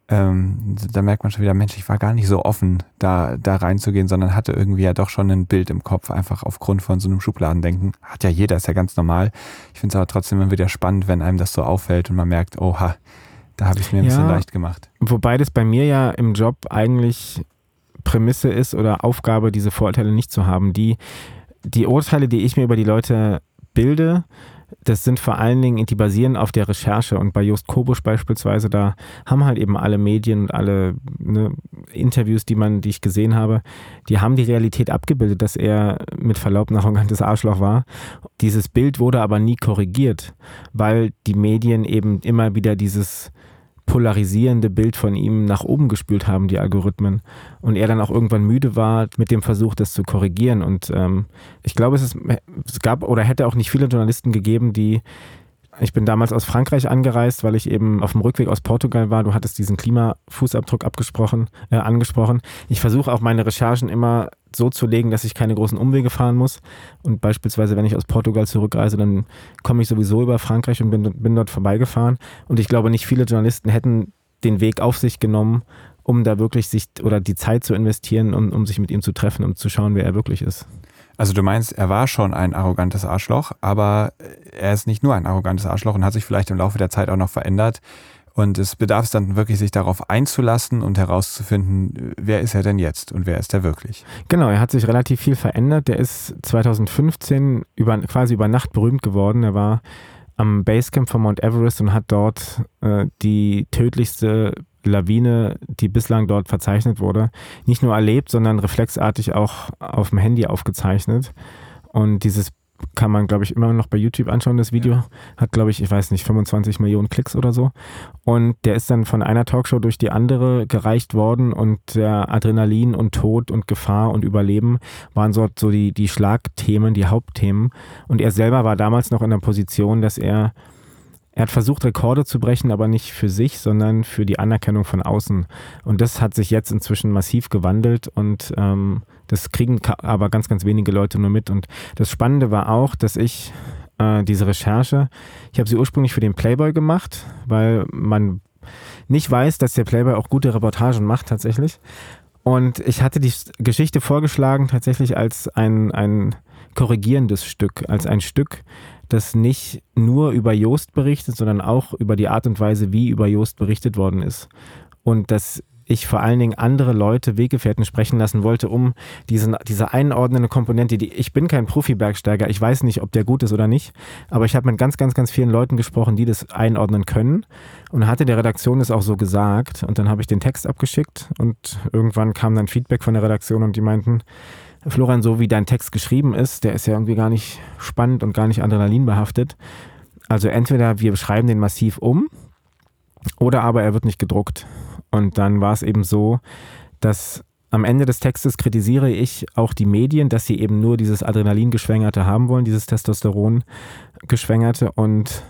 ähm, da merkt man schon wieder, Mensch, ich war gar nicht so offen, da, da reinzugehen, sondern hatte irgendwie ja doch schon ein Bild im Kopf, einfach aufgrund von so einem Schubladendenken. Hat ja jeder, ist ja ganz normal. Ich finde es aber trotzdem immer wieder spannend, wenn einem das so auffällt und man merkt, oha, da habe ich es mir ein ja, bisschen leicht gemacht. Wobei das bei mir ja im Job eigentlich Prämisse ist oder Aufgabe, diese Vorurteile nicht zu haben. Die, die Urteile, die ich mir über die Leute bilde, das sind vor allen Dingen, die basieren auf der Recherche. Und bei Just Kobusch beispielsweise, da haben halt eben alle Medien und alle ne, Interviews, die man, die ich gesehen habe, die haben die Realität abgebildet, dass er mit Verlaub ein arrogantes Arschloch war. Dieses Bild wurde aber nie korrigiert, weil die Medien eben immer wieder dieses polarisierende Bild von ihm nach oben gespült haben, die Algorithmen. Und er dann auch irgendwann müde war mit dem Versuch, das zu korrigieren. Und ähm, ich glaube, es, ist, es gab oder hätte auch nicht viele Journalisten gegeben, die ich bin damals aus Frankreich angereist, weil ich eben auf dem Rückweg aus Portugal war. Du hattest diesen Klimafußabdruck abgesprochen, äh, angesprochen. Ich versuche auch meine Recherchen immer so zu legen, dass ich keine großen Umwege fahren muss. Und beispielsweise, wenn ich aus Portugal zurückreise, dann komme ich sowieso über Frankreich und bin, bin dort vorbeigefahren. Und ich glaube, nicht viele Journalisten hätten den Weg auf sich genommen, um da wirklich sich oder die Zeit zu investieren, um, um sich mit ihm zu treffen und zu schauen, wer er wirklich ist. Also du meinst, er war schon ein arrogantes Arschloch, aber er ist nicht nur ein arrogantes Arschloch und hat sich vielleicht im Laufe der Zeit auch noch verändert. Und es bedarf es dann wirklich, sich darauf einzulassen und herauszufinden, wer ist er denn jetzt und wer ist er wirklich. Genau, er hat sich relativ viel verändert. Der ist 2015 über, quasi über Nacht berühmt geworden. Er war am Basecamp von Mount Everest und hat dort äh, die tödlichste Lawine, die bislang dort verzeichnet wurde, nicht nur erlebt, sondern reflexartig auch auf dem Handy aufgezeichnet. Und dieses kann man, glaube ich, immer noch bei YouTube anschauen. Das Video ja. hat, glaube ich, ich weiß nicht, 25 Millionen Klicks oder so. Und der ist dann von einer Talkshow durch die andere gereicht worden und der Adrenalin und Tod und Gefahr und Überleben waren so, so die, die Schlagthemen, die Hauptthemen. Und er selber war damals noch in der Position, dass er er hat versucht, Rekorde zu brechen, aber nicht für sich, sondern für die Anerkennung von außen. Und das hat sich jetzt inzwischen massiv gewandelt und ähm, das kriegen aber ganz, ganz wenige Leute nur mit. Und das Spannende war auch, dass ich äh, diese Recherche, ich habe sie ursprünglich für den Playboy gemacht, weil man nicht weiß, dass der Playboy auch gute Reportagen macht tatsächlich. Und ich hatte die Geschichte vorgeschlagen tatsächlich als ein, ein korrigierendes Stück, als ein Stück, das nicht nur über Joost berichtet, sondern auch über die Art und Weise, wie über Joost berichtet worden ist. Und dass ich vor allen Dingen andere Leute, Weggefährten sprechen lassen wollte, um diesen, diese einordnende Komponente, die ich bin kein Profi-Bergsteiger, ich weiß nicht, ob der gut ist oder nicht, aber ich habe mit ganz, ganz, ganz vielen Leuten gesprochen, die das einordnen können und hatte der Redaktion das auch so gesagt und dann habe ich den Text abgeschickt und irgendwann kam dann Feedback von der Redaktion und die meinten, Florian, so wie dein Text geschrieben ist, der ist ja irgendwie gar nicht spannend und gar nicht adrenalinbehaftet. Also entweder wir schreiben den massiv um oder aber er wird nicht gedruckt. Und dann war es eben so, dass am Ende des Textes kritisiere ich auch die Medien, dass sie eben nur dieses Adrenalin-Geschwängerte haben wollen, dieses Testosteron-Geschwängerte. Und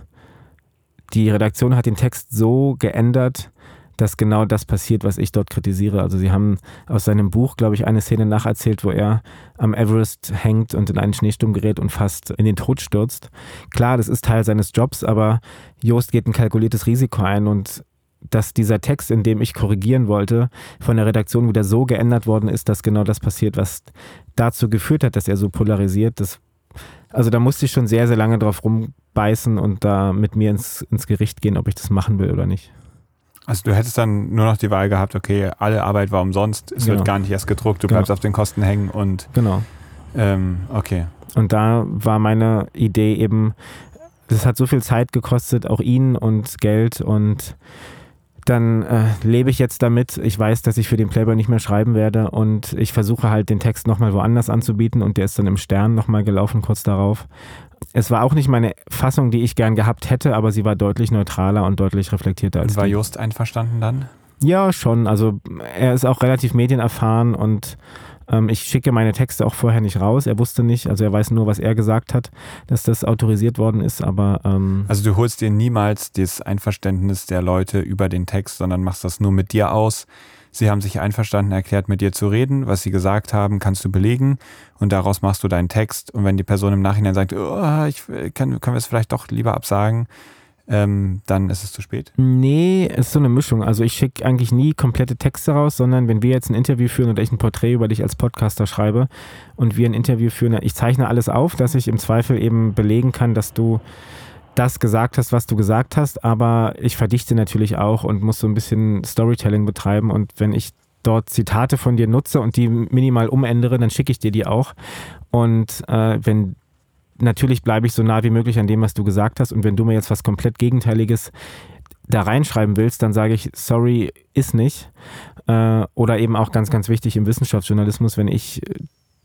die Redaktion hat den Text so geändert, dass genau das passiert, was ich dort kritisiere. Also sie haben aus seinem Buch, glaube ich, eine Szene nacherzählt, wo er am Everest hängt und in einen Schneesturm gerät und fast in den Tod stürzt. Klar, das ist Teil seines Jobs, aber Joost geht ein kalkuliertes Risiko ein und dass dieser Text, in dem ich korrigieren wollte, von der Redaktion wieder so geändert worden ist, dass genau das passiert, was dazu geführt hat, dass er so polarisiert. Das, also da musste ich schon sehr, sehr lange drauf rumbeißen und da mit mir ins, ins Gericht gehen, ob ich das machen will oder nicht. Also du hättest dann nur noch die Wahl gehabt, okay, alle Arbeit war umsonst, es genau. wird gar nicht erst gedruckt, du genau. bleibst auf den Kosten hängen und genau. Ähm, okay. Und da war meine Idee eben, das hat so viel Zeit gekostet, auch ihn und Geld und dann äh, lebe ich jetzt damit. Ich weiß, dass ich für den Playboy nicht mehr schreiben werde und ich versuche halt den Text nochmal woanders anzubieten und der ist dann im Stern nochmal gelaufen kurz darauf. Es war auch nicht meine Fassung, die ich gern gehabt hätte, aber sie war deutlich neutraler und deutlich reflektierter als War die. Just einverstanden dann? Ja, schon. Also er ist auch relativ medienerfahren und ich schicke meine Texte auch vorher nicht raus. Er wusste nicht, also er weiß nur, was er gesagt hat, dass das autorisiert worden ist, aber ähm, Also du holst dir niemals das Einverständnis der Leute über den Text, sondern machst das nur mit dir aus. Sie haben sich einverstanden erklärt, mit dir zu reden. Was sie gesagt haben, kannst du belegen und daraus machst du deinen Text. Und wenn die Person im Nachhinein sagt, oh, ich, kann, können wir es vielleicht doch lieber absagen, ähm, dann ist es zu spät. Nee, es ist so eine Mischung. Also ich schicke eigentlich nie komplette Texte raus, sondern wenn wir jetzt ein Interview führen oder ich ein Porträt über dich als Podcaster schreibe und wir ein Interview führen, ich zeichne alles auf, dass ich im Zweifel eben belegen kann, dass du das gesagt hast, was du gesagt hast, aber ich verdichte natürlich auch und muss so ein bisschen Storytelling betreiben und wenn ich dort Zitate von dir nutze und die minimal umändere, dann schicke ich dir die auch. Und äh, wenn natürlich bleibe ich so nah wie möglich an dem, was du gesagt hast. Und wenn du mir jetzt was komplett Gegenteiliges da reinschreiben willst, dann sage ich, sorry, ist nicht. Äh, oder eben auch ganz, ganz wichtig im Wissenschaftsjournalismus, wenn ich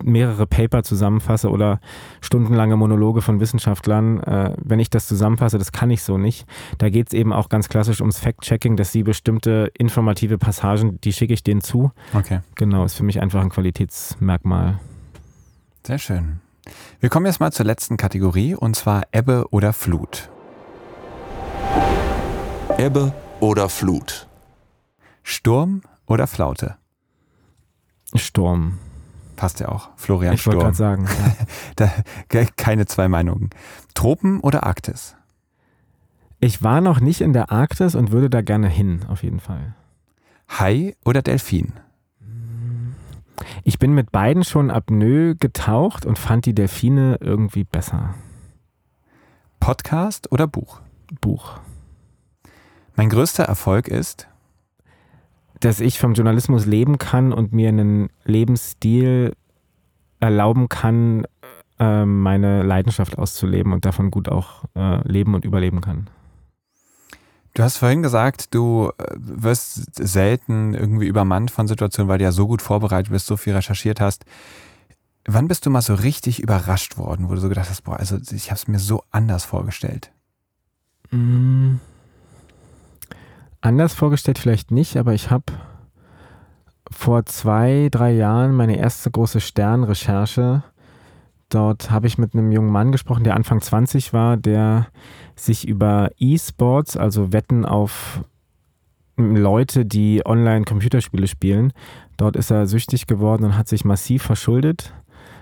mehrere Paper zusammenfasse oder stundenlange Monologe von Wissenschaftlern, äh, wenn ich das zusammenfasse, das kann ich so nicht. Da geht es eben auch ganz klassisch ums Fact-Checking, dass sie bestimmte informative Passagen, die schicke ich denen zu. Okay. Genau, ist für mich einfach ein Qualitätsmerkmal. Sehr schön. Wir kommen jetzt mal zur letzten Kategorie und zwar Ebbe oder Flut. Ebbe oder Flut? Sturm oder Flaute? Sturm. Passt ja auch. Florian Ich wollte Sturm. gerade sagen. Ja. Da, keine zwei Meinungen. Tropen oder Arktis? Ich war noch nicht in der Arktis und würde da gerne hin, auf jeden Fall. Hai oder Delfin? Ich bin mit beiden schon apnoe getaucht und fand die Delfine irgendwie besser. Podcast oder Buch? Buch. Mein größter Erfolg ist, Dass ich vom Journalismus leben kann und mir einen Lebensstil erlauben kann, äh, meine Leidenschaft auszuleben und davon gut auch äh, leben und überleben kann. Du hast vorhin gesagt, du äh, wirst selten irgendwie übermannt von Situationen, weil du ja so gut vorbereitet bist, so viel recherchiert hast. Wann bist du mal so richtig überrascht worden, wo du so gedacht hast, boah, also ich habe es mir so anders vorgestellt? Mm. Anders vorgestellt vielleicht nicht, aber ich habe vor zwei, drei Jahren meine erste große Sternrecherche. Dort habe ich mit einem jungen Mann gesprochen, der Anfang 20 war, der sich über E-Sports, also Wetten auf Leute, die online Computerspiele spielen, dort ist er süchtig geworden und hat sich massiv verschuldet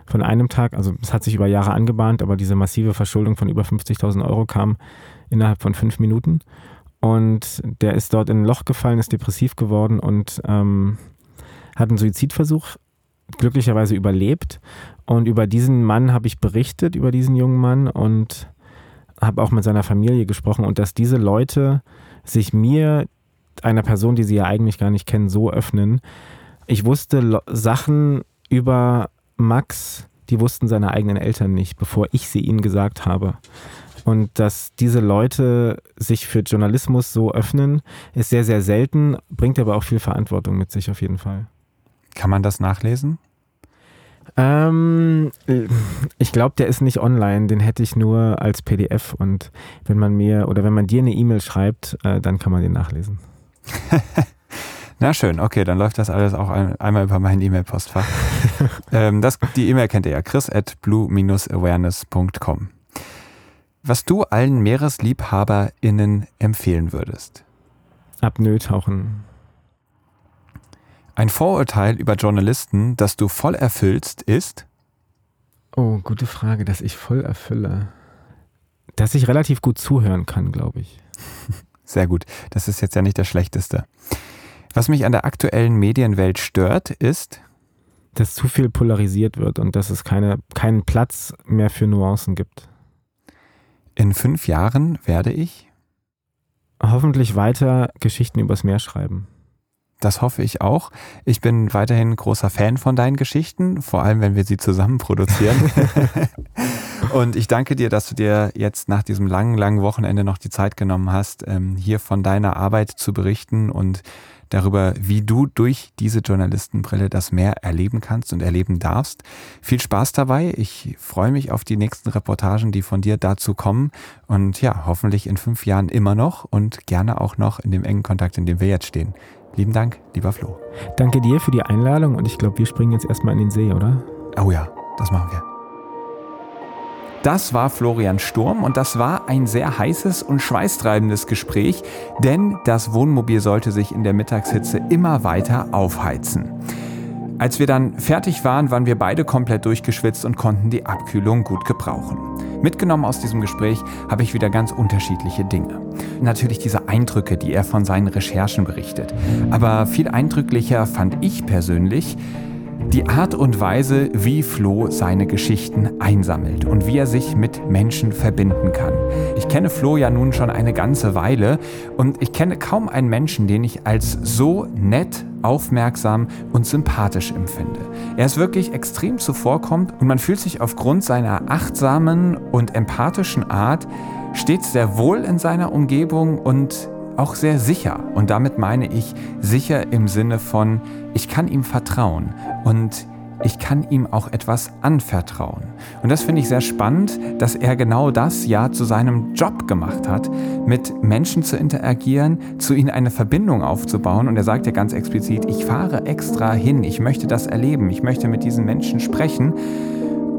von einem Tag. Also es hat sich über Jahre angebahnt, aber diese massive Verschuldung von über 50.000 Euro kam innerhalb von fünf Minuten. Und der ist dort in ein Loch gefallen, ist depressiv geworden und ähm, hat einen Suizidversuch glücklicherweise überlebt. Und über diesen Mann habe ich berichtet, über diesen jungen Mann und habe auch mit seiner Familie gesprochen. Und dass diese Leute sich mir, einer Person, die sie ja eigentlich gar nicht kennen, so öffnen. Ich wusste Sachen über Max, die wussten seine eigenen Eltern nicht, bevor ich sie ihnen gesagt habe. Und dass diese Leute sich für Journalismus so öffnen, ist sehr, sehr selten, bringt aber auch viel Verantwortung mit sich auf jeden Fall. Kann man das nachlesen? Ähm, äh, ich glaube, der ist nicht online, den hätte ich nur als PDF und wenn man mir oder wenn man dir eine E-Mail schreibt, äh, dann kann man den nachlesen. Na schön, okay, dann läuft das alles auch ein, einmal über mein E-Mail-Postfach. ähm, das, die E-Mail kennt ihr ja, chris at blue-awareness.com. Was du allen MeeresliebhaberInnen empfehlen würdest? Apnoe tauchen. Ein Vorurteil über Journalisten, das du voll erfüllst, ist, Oh, gute Frage, dass ich voll erfülle. Dass ich relativ gut zuhören kann, glaube ich. sehr gut, das ist jetzt ja nicht das Schlechteste. Was mich an der aktuellen Medienwelt stört, ist, Dass zu viel polarisiert wird und dass es keine, keinen Platz mehr für Nuancen gibt. in fünf Jahren werde ich Hoffentlich weiter Geschichten übers Meer schreiben. Das hoffe ich auch. Ich bin weiterhin großer Fan von deinen Geschichten, vor allem wenn wir sie zusammen produzieren. und ich danke dir, dass du dir jetzt nach diesem langen, langen Wochenende noch die Zeit genommen hast, ähm, hier von deiner Arbeit zu berichten und darüber, wie du durch diese Journalistenbrille das Meer erleben kannst und erleben darfst. Viel Spaß dabei. Ich freue mich auf die nächsten Reportagen, die von dir dazu kommen. Und ja, hoffentlich in fünf Jahren immer noch und gerne auch noch in dem engen Kontakt, in dem wir jetzt stehen. Lieben Dank, lieber Flo. Danke dir für die Einladung und ich glaube, wir springen jetzt erstmal in den See, oder? Oh ja, das machen wir. Das war Florian Sturm und das war ein sehr heißes und schweißtreibendes Gespräch, denn das Wohnmobil sollte sich in der Mittagshitze immer weiter aufheizen. Als wir dann fertig waren, waren wir beide komplett durchgeschwitzt und konnten die Abkühlung gut gebrauchen. Mitgenommen aus diesem Gespräch habe ich wieder ganz unterschiedliche Dinge. Natürlich diese Eindrücke, die er von seinen Recherchen berichtet. Aber viel eindrücklicher fand ich persönlich, die Art und Weise, wie Flo seine Geschichten einsammelt und wie er sich mit Menschen verbinden kann. Ich kenne Flo ja nun schon eine ganze Weile und ich kenne kaum einen Menschen, den ich als so nett, aufmerksam und sympathisch empfinde. Er ist wirklich extrem zuvorkommt und man fühlt sich aufgrund seiner achtsamen und empathischen Art stets sehr wohl in seiner Umgebung und auch sehr sicher. Und damit meine ich sicher im Sinne von, ich kann ihm vertrauen und ich kann ihm auch etwas anvertrauen. Und das finde ich sehr spannend, dass er genau das ja zu seinem Job gemacht hat, mit Menschen zu interagieren, zu ihnen eine Verbindung aufzubauen. Und er sagt ja ganz explizit, ich fahre extra hin, ich möchte das erleben, ich möchte mit diesen Menschen sprechen.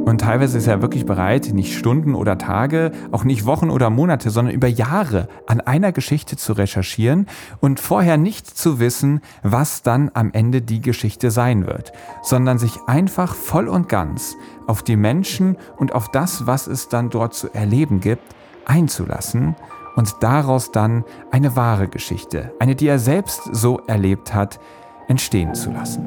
Und teilweise ist er wirklich bereit, nicht Stunden oder Tage, auch nicht Wochen oder Monate, sondern über Jahre an einer Geschichte zu recherchieren und vorher nicht zu wissen, was dann am Ende die Geschichte sein wird, sondern sich einfach voll und ganz auf die Menschen und auf das, was es dann dort zu erleben gibt, einzulassen und daraus dann eine wahre Geschichte, eine, die er selbst so erlebt hat, entstehen zu lassen.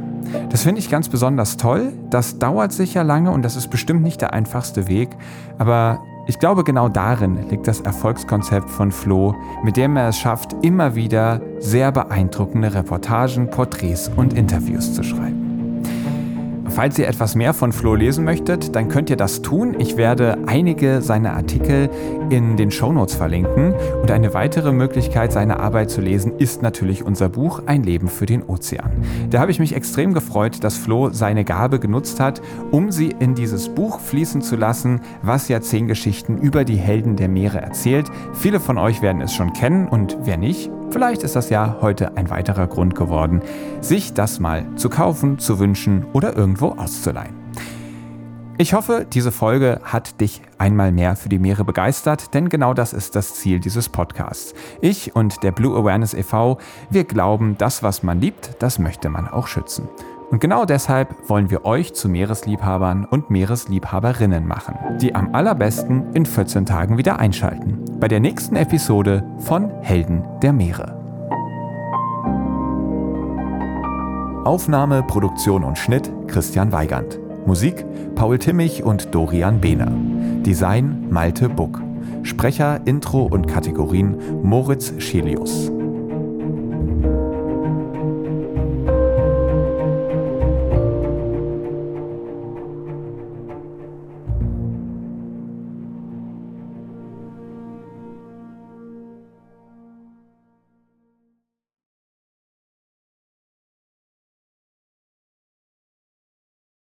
Das finde ich ganz besonders toll. Das dauert sicher lange und das ist bestimmt nicht der einfachste Weg, aber ich glaube, genau darin liegt das Erfolgskonzept von Flo, mit dem er es schafft, immer wieder sehr beeindruckende Reportagen, Porträts und Interviews zu schreiben. Falls ihr etwas mehr von Flo lesen möchtet, dann könnt ihr das tun. Ich werde einige seiner Artikel in den Shownotes verlinken. Und eine weitere Möglichkeit, seine Arbeit zu lesen, ist natürlich unser Buch Ein Leben für den Ozean. Da habe ich mich extrem gefreut, dass Flo seine Gabe genutzt hat, um sie in dieses Buch fließen zu lassen, was ja zehn Geschichten über die Helden der Meere erzählt. Viele von euch werden es schon kennen und wer nicht, Vielleicht ist das ja heute ein weiterer Grund geworden, sich das mal zu kaufen, zu wünschen oder irgendwo auszuleihen. Ich hoffe, diese Folge hat dich einmal mehr für die Meere begeistert, denn genau das ist das Ziel dieses Podcasts. Ich und der Blue Awareness e.V., wir glauben, das, was man liebt, das möchte man auch schützen. Und genau deshalb wollen wir euch zu Meeresliebhabern und Meeresliebhaberinnen machen, die am allerbesten in 14 Tagen wieder einschalten. Bei der nächsten Episode von Helden der Meere. Aufnahme, Produktion und Schnitt Christian Weigand. Musik Paul Timmich und Dorian Behner. Design Malte Buck. Sprecher, Intro und Kategorien Moritz Schelius.